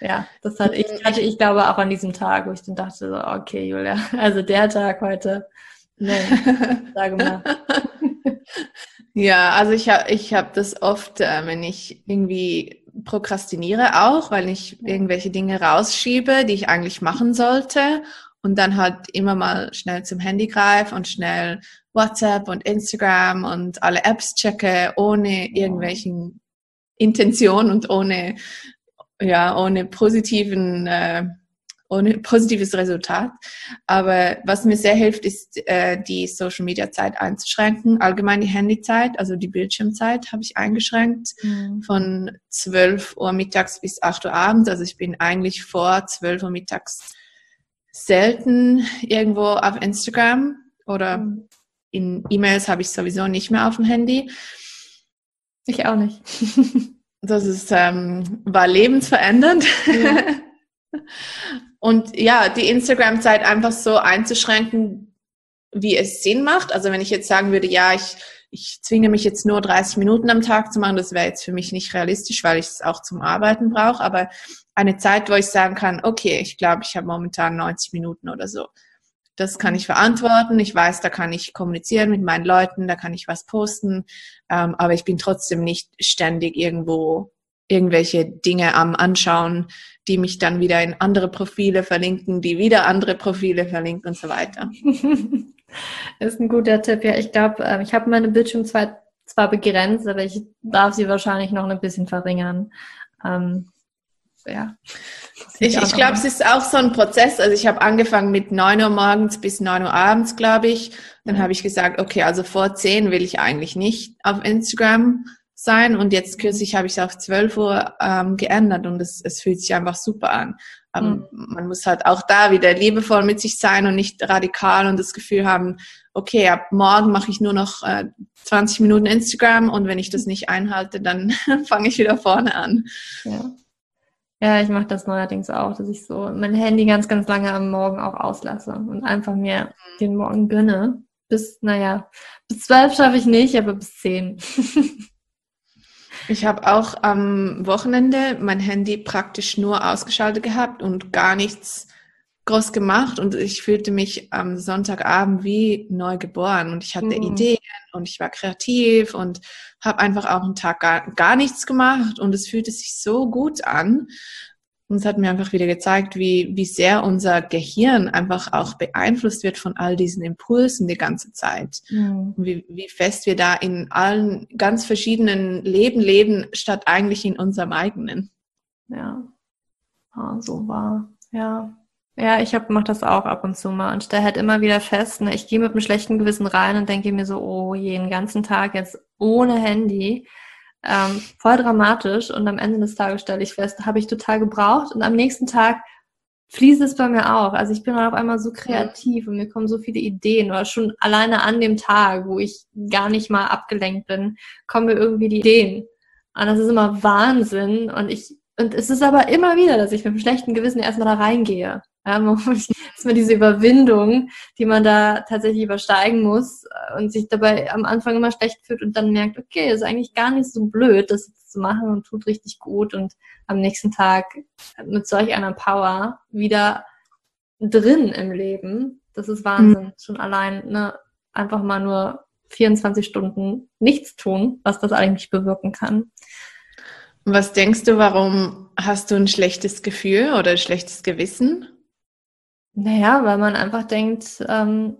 ja, das hatte ich, hatte ich glaube auch an diesem Tag, wo ich dann dachte so, okay, Julia, also der Tag heute, nee, sage mal. ja, also ich habe ich hab das oft, äh, wenn ich irgendwie prokrastiniere auch, weil ich irgendwelche Dinge rausschiebe, die ich eigentlich machen sollte und dann halt immer mal schnell zum Handy greife und schnell WhatsApp und Instagram und alle Apps checke, ohne irgendwelchen Intention und ohne, ja, ohne positiven, äh, ohne positives Resultat. Aber was mir sehr hilft, ist, äh, die Social Media Zeit einzuschränken. Allgemein die Handyzeit, also die Bildschirmzeit habe ich eingeschränkt mhm. von 12 Uhr mittags bis 8 Uhr abends. Also ich bin eigentlich vor 12 Uhr mittags selten irgendwo auf Instagram oder mhm. in E-Mails habe ich sowieso nicht mehr auf dem Handy. Ich auch nicht. das ist, ähm, war lebensverändernd. Ja. Und ja, die Instagram-Zeit einfach so einzuschränken, wie es Sinn macht. Also wenn ich jetzt sagen würde, ja, ich, ich zwinge mich jetzt nur 30 Minuten am Tag zu machen, das wäre jetzt für mich nicht realistisch, weil ich es auch zum Arbeiten brauche. Aber eine Zeit, wo ich sagen kann, okay, ich glaube, ich habe momentan 90 Minuten oder so. Das kann ich verantworten. Ich weiß, da kann ich kommunizieren mit meinen Leuten, da kann ich was posten. Ähm, aber ich bin trotzdem nicht ständig irgendwo irgendwelche Dinge am Anschauen, die mich dann wieder in andere Profile verlinken, die wieder andere Profile verlinken und so weiter. das ist ein guter Tipp. Ja, ich glaube, ähm, ich habe meine Bildschirmzeit zwar begrenzt, aber ich darf sie wahrscheinlich noch ein bisschen verringern. Ähm, ja. Ich, ich glaube, es ist auch so ein Prozess. Also ich habe angefangen mit 9 Uhr morgens bis 9 Uhr abends, glaube ich. Dann habe ich gesagt, okay, also vor 10 will ich eigentlich nicht auf Instagram sein. Und jetzt kürzlich habe ich es auf 12 Uhr ähm, geändert und es, es fühlt sich einfach super an. Ähm, mhm. Man muss halt auch da wieder liebevoll mit sich sein und nicht radikal und das Gefühl haben, okay, ab morgen mache ich nur noch äh, 20 Minuten Instagram und wenn ich das nicht einhalte, dann fange ich wieder vorne an. Ja. Ja, ich mache das neuerdings auch, dass ich so mein Handy ganz, ganz lange am Morgen auch auslasse und einfach mir den Morgen gönne. Bis, naja, bis zwölf schaffe ich nicht, aber bis zehn. ich habe auch am Wochenende mein Handy praktisch nur ausgeschaltet gehabt und gar nichts groß gemacht und ich fühlte mich am Sonntagabend wie neu geboren und ich hatte mhm. Ideen und ich war kreativ und habe einfach auch einen Tag gar, gar nichts gemacht und es fühlte sich so gut an. Und es hat mir einfach wieder gezeigt, wie, wie sehr unser Gehirn einfach auch beeinflusst wird von all diesen Impulsen die ganze Zeit. Mhm. Wie, wie fest wir da in allen ganz verschiedenen Leben leben, statt eigentlich in unserem eigenen. Ja, ah, so war. Ja, ja, ich hab, mach das auch ab und zu mal und stelle halt immer wieder fest, ne, ich gehe mit einem schlechten Gewissen rein und denke mir so, oh je, den ganzen Tag jetzt ohne Handy, ähm, voll dramatisch und am Ende des Tages stelle ich fest, habe ich total gebraucht und am nächsten Tag fließt es bei mir auch. Also ich bin auf einmal so kreativ und mir kommen so viele Ideen oder schon alleine an dem Tag, wo ich gar nicht mal abgelenkt bin, kommen mir irgendwie die Ideen. Und das ist immer Wahnsinn und ich und es ist aber immer wieder, dass ich mit einem schlechten Gewissen erstmal da reingehe. Ja, man muss erstmal diese Überwindung, die man da tatsächlich übersteigen muss äh, und sich dabei am Anfang immer schlecht fühlt und dann merkt, okay, ist eigentlich gar nicht so blöd, das jetzt zu machen und tut richtig gut und am nächsten Tag mit solch einer Power wieder drin im Leben. Das ist Wahnsinn. Mhm. Schon allein, ne, einfach mal nur 24 Stunden nichts tun, was das eigentlich bewirken kann. Was denkst du, warum hast du ein schlechtes Gefühl oder ein schlechtes Gewissen? Naja, weil man einfach denkt, ähm,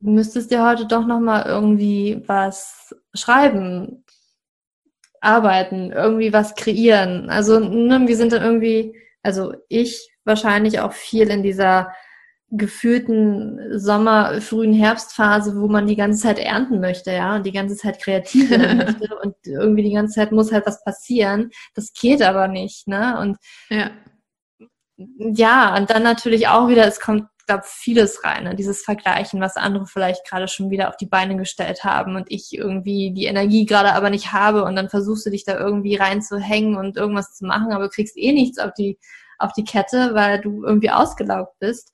du müsstest dir heute doch nochmal irgendwie was schreiben, arbeiten, irgendwie was kreieren. Also ne, wir sind dann irgendwie, also ich wahrscheinlich auch viel in dieser gefühlten Sommer, frühen Herbstphase, wo man die ganze Zeit ernten möchte, ja, und die ganze Zeit kreativ werden möchte und irgendwie die ganze Zeit muss halt was passieren. Das geht aber nicht, ne? Und ja ja, und dann natürlich auch wieder, es kommt, glaube vieles rein, ne? dieses Vergleichen, was andere vielleicht gerade schon wieder auf die Beine gestellt haben und ich irgendwie die Energie gerade aber nicht habe und dann versuchst du dich da irgendwie reinzuhängen und irgendwas zu machen, aber kriegst eh nichts auf die, auf die Kette, weil du irgendwie ausgelaugt bist.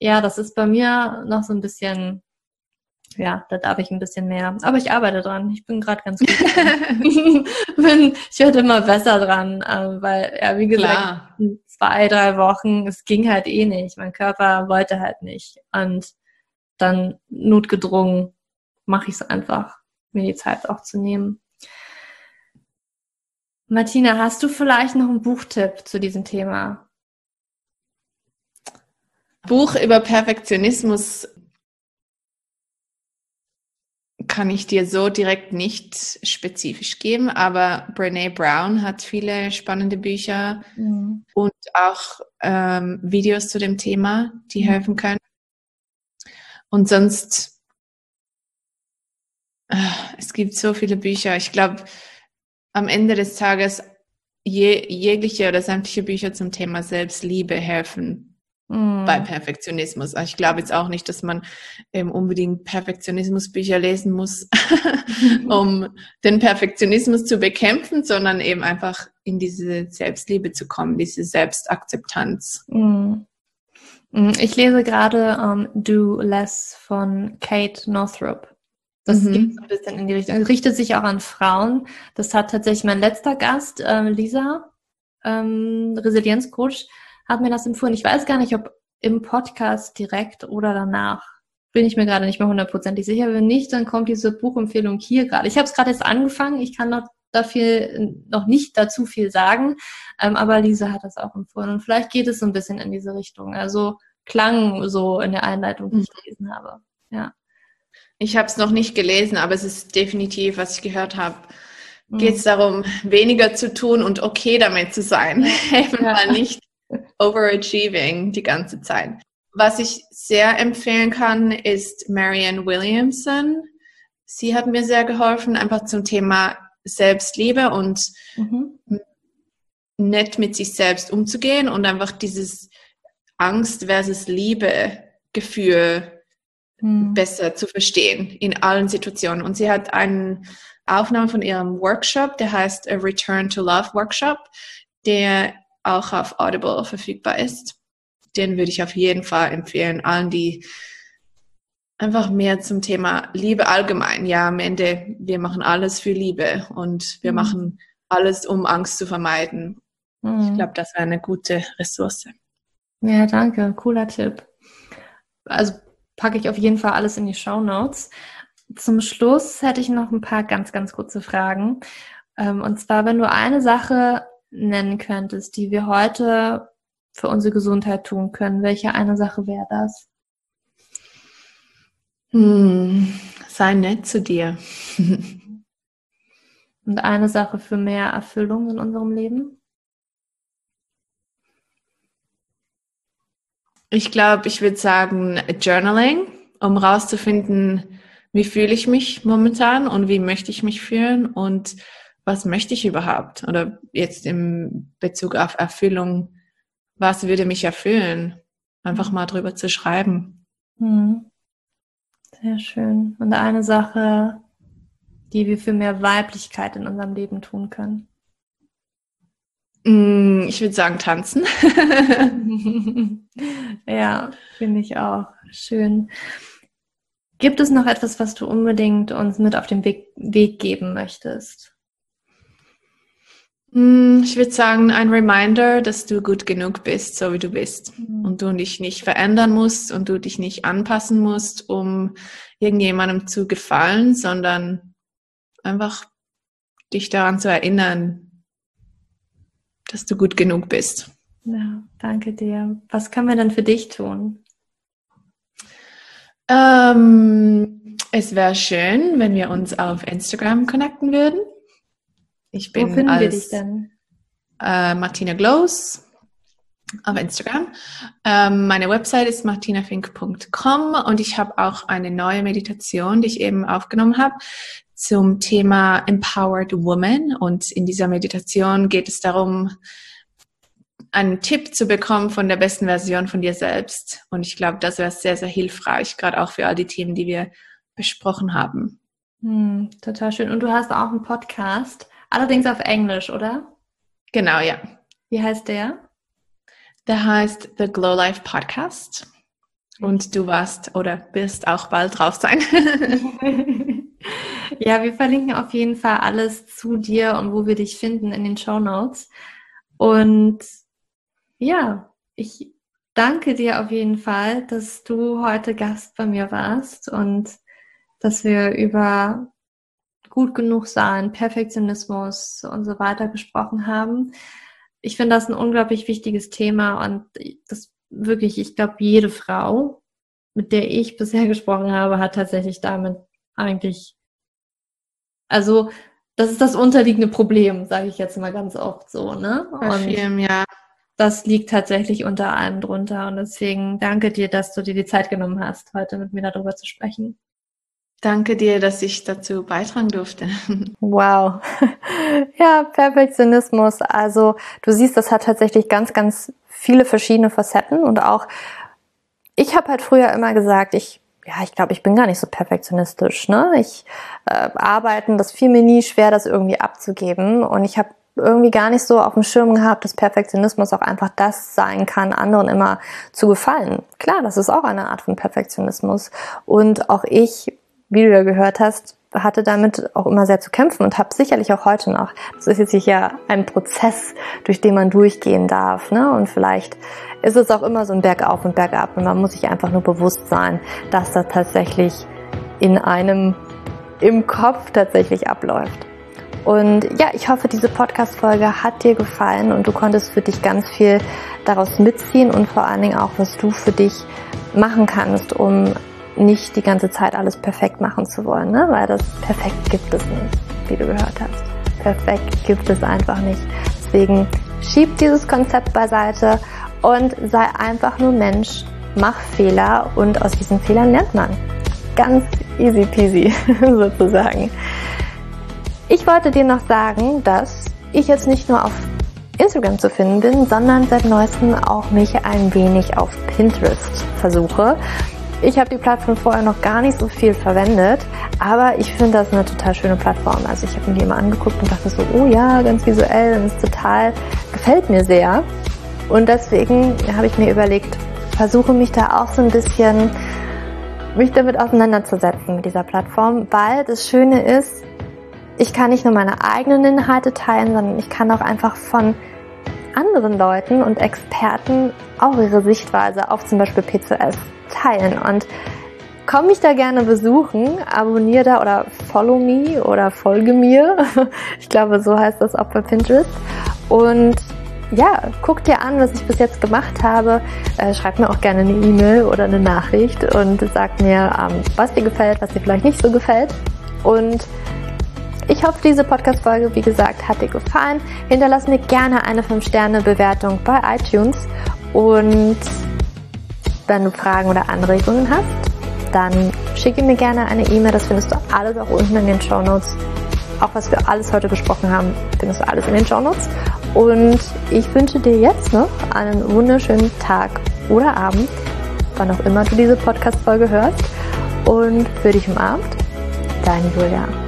Ja, das ist bei mir noch so ein bisschen ja, da darf ich ein bisschen mehr. Aber ich arbeite dran. Ich bin gerade ganz gut. bin, ich werde immer besser dran, äh, weil, ja, wie gesagt, zwei, drei Wochen, es ging halt eh nicht. Mein Körper wollte halt nicht. Und dann notgedrungen mache ich es einfach. mir die Zeit auch zu nehmen. Martina, hast du vielleicht noch einen Buchtipp zu diesem Thema? Buch über Perfektionismus kann ich dir so direkt nicht spezifisch geben, aber Brene Brown hat viele spannende Bücher mhm. und auch ähm, Videos zu dem Thema, die mhm. helfen können. Und sonst, äh, es gibt so viele Bücher. Ich glaube, am Ende des Tages je, jegliche oder sämtliche Bücher zum Thema Selbstliebe helfen mm. bei Perfektionismus. Ich glaube jetzt auch nicht, dass man ähm, unbedingt Perfektionismusbücher lesen muss, um den Perfektionismus zu bekämpfen, sondern eben einfach in diese Selbstliebe zu kommen, diese Selbstakzeptanz. Mm. Ich lese gerade um, ähm, Do Less von Kate Northrop. Das mhm. geht so ein bisschen in die Richtung. Es richtet sich auch an Frauen. Das hat tatsächlich mein letzter Gast, ähm, Lisa, ähm, Resilienzcoach, hat mir das empfohlen. Ich weiß gar nicht, ob im Podcast direkt oder danach. Bin ich mir gerade nicht mehr hundertprozentig sicher. Wenn nicht, dann kommt diese Buchempfehlung hier gerade. Ich habe es gerade jetzt angefangen. Ich kann noch dafür noch nicht dazu viel sagen, ähm, aber Lisa hat das auch empfohlen. Und vielleicht geht es so ein bisschen in diese Richtung. Also klang so in der Einleitung, die ich mhm. gelesen habe. Ja. Ich habe es noch nicht gelesen, aber es ist definitiv, was ich gehört habe, mhm. geht es darum, weniger zu tun und okay damit zu sein. Eben ja. mal nicht overachieving die ganze Zeit. Was ich sehr empfehlen kann, ist Marianne Williamson. Sie hat mir sehr geholfen, einfach zum Thema Selbstliebe und mhm. nett mit sich selbst umzugehen und einfach dieses Angst versus Liebe Gefühl hm. besser zu verstehen in allen Situationen. Und sie hat eine Aufnahme von ihrem Workshop, der heißt A Return to Love Workshop, der auch auf Audible verfügbar ist. Den würde ich auf jeden Fall empfehlen, allen, die einfach mehr zum Thema Liebe allgemein. Ja, am Ende, wir machen alles für Liebe und wir mhm. machen alles, um Angst zu vermeiden. Mhm. Ich glaube, das wäre eine gute Ressource. Ja, danke. Cooler Tipp. Also packe ich auf jeden Fall alles in die Show Notes. Zum Schluss hätte ich noch ein paar ganz, ganz kurze Fragen. Ähm, und zwar, wenn du eine Sache nennen könntest, die wir heute für unsere Gesundheit tun können, welche eine Sache wäre das? Hm, sei nett zu dir. Und eine Sache für mehr Erfüllung in unserem Leben? Ich glaube, ich würde sagen Journaling, um rauszufinden, wie fühle ich mich momentan und wie möchte ich mich fühlen und was möchte ich überhaupt? Oder jetzt im Bezug auf Erfüllung, was würde mich erfüllen? Einfach mal drüber zu schreiben. Hm. Sehr schön. Und eine Sache, die wir für mehr Weiblichkeit in unserem Leben tun können. Mm, ich würde sagen tanzen. ja, finde ich auch. Schön. Gibt es noch etwas, was du unbedingt uns mit auf den Weg, Weg geben möchtest? Mm, ich würde sagen, ein Reminder, dass du gut genug bist, so wie du bist. Mhm. Und du dich nicht verändern musst und du dich nicht anpassen musst, um irgendjemandem zu gefallen, sondern einfach dich daran zu erinnern, dass du gut genug bist. Ja, danke dir. Was können wir denn für dich tun? Ähm, es wäre schön, wenn wir uns auf Instagram connecten würden. Ich bin Wo finden als, wir dich denn? Äh, Martina Glows auf Instagram. Ähm, meine Website ist martinafink.com und ich habe auch eine neue Meditation, die ich eben aufgenommen habe zum Thema Empowered Woman. Und in dieser Meditation geht es darum, einen Tipp zu bekommen von der besten Version von dir selbst. Und ich glaube, das wäre sehr, sehr hilfreich, gerade auch für all die Themen, die wir besprochen haben. Hm, total schön. Und du hast auch einen Podcast, allerdings auf Englisch, oder? Genau, ja. Wie heißt der? Der heißt The Glow Life Podcast. Und du warst oder bist auch bald drauf sein. ja, wir verlinken auf jeden Fall alles zu dir und wo wir dich finden in den Show Notes. Und ja, ich danke dir auf jeden Fall, dass du heute Gast bei mir warst und dass wir über gut genug sein, Perfektionismus und so weiter gesprochen haben. Ich finde das ein unglaublich wichtiges Thema und das wirklich, ich glaube, jede Frau, mit der ich bisher gesprochen habe, hat tatsächlich damit eigentlich, also das ist das unterliegende Problem, sage ich jetzt mal ganz oft so, ne? Bei vielen, ja. Das liegt tatsächlich unter allem drunter und deswegen danke dir, dass du dir die Zeit genommen hast, heute mit mir darüber zu sprechen. Danke dir, dass ich dazu beitragen durfte. Wow. Ja, Perfektionismus. Also du siehst, das hat tatsächlich ganz, ganz viele verschiedene Facetten und auch ich habe halt früher immer gesagt, ich ja, ich glaube, ich bin gar nicht so perfektionistisch. Ne? Ich äh, arbeiten, das fiel mir nie schwer, das irgendwie abzugeben und ich habe irgendwie gar nicht so auf dem Schirm gehabt, dass Perfektionismus auch einfach das sein kann, anderen immer zu gefallen. Klar, das ist auch eine Art von Perfektionismus und auch ich wie du ja gehört hast, hatte damit auch immer sehr zu kämpfen und habe sicherlich auch heute noch. Das ist jetzt sicher ein Prozess, durch den man durchgehen darf. Ne? Und vielleicht ist es auch immer so ein Bergauf und Bergab. Und man muss sich einfach nur bewusst sein, dass das tatsächlich in einem im Kopf tatsächlich abläuft. Und ja, ich hoffe, diese Podcast-Folge hat dir gefallen und du konntest für dich ganz viel daraus mitziehen und vor allen Dingen auch, was du für dich machen kannst, um nicht die ganze Zeit alles perfekt machen zu wollen, ne? weil das perfekt gibt es nicht, wie du gehört hast. Perfekt gibt es einfach nicht. Deswegen schieb dieses Konzept beiseite und sei einfach nur Mensch, mach Fehler und aus diesen Fehlern lernt man. Ganz easy peasy sozusagen. Ich wollte dir noch sagen, dass ich jetzt nicht nur auf Instagram zu finden bin, sondern seit neuestem auch mich ein wenig auf Pinterest versuche. Ich habe die Plattform vorher noch gar nicht so viel verwendet, aber ich finde das eine total schöne Plattform. Also ich habe mir die immer angeguckt und dachte so, oh ja, ganz visuell und ist total, gefällt mir sehr. Und deswegen habe ich mir überlegt, versuche mich da auch so ein bisschen, mich damit auseinanderzusetzen mit dieser Plattform, weil das Schöne ist, ich kann nicht nur meine eigenen Inhalte teilen, sondern ich kann auch einfach von anderen Leuten und Experten auch ihre Sichtweise auf zum Beispiel P2S teilen. Und komm mich da gerne besuchen, abonniere da oder follow me oder folge mir. Ich glaube, so heißt das auch bei Pinterest. Und ja, guck dir an, was ich bis jetzt gemacht habe. Äh, schreib mir auch gerne eine E-Mail oder eine Nachricht und sag mir, ähm, was dir gefällt, was dir vielleicht nicht so gefällt. Und ich hoffe, diese Podcast-Folge, wie gesagt, hat dir gefallen. Hinterlass mir gerne eine 5-Sterne-Bewertung bei iTunes und wenn du Fragen oder Anregungen hast, dann schicke mir gerne eine E-Mail. Das findest du alles auch unten in den Show Notes. Auch was wir alles heute besprochen haben, findest du alles in den Show Notes. Und ich wünsche dir jetzt noch einen wunderschönen Tag oder Abend, wann auch immer du diese Podcast-Folge hörst. Und für dich umarmt, deine Julia.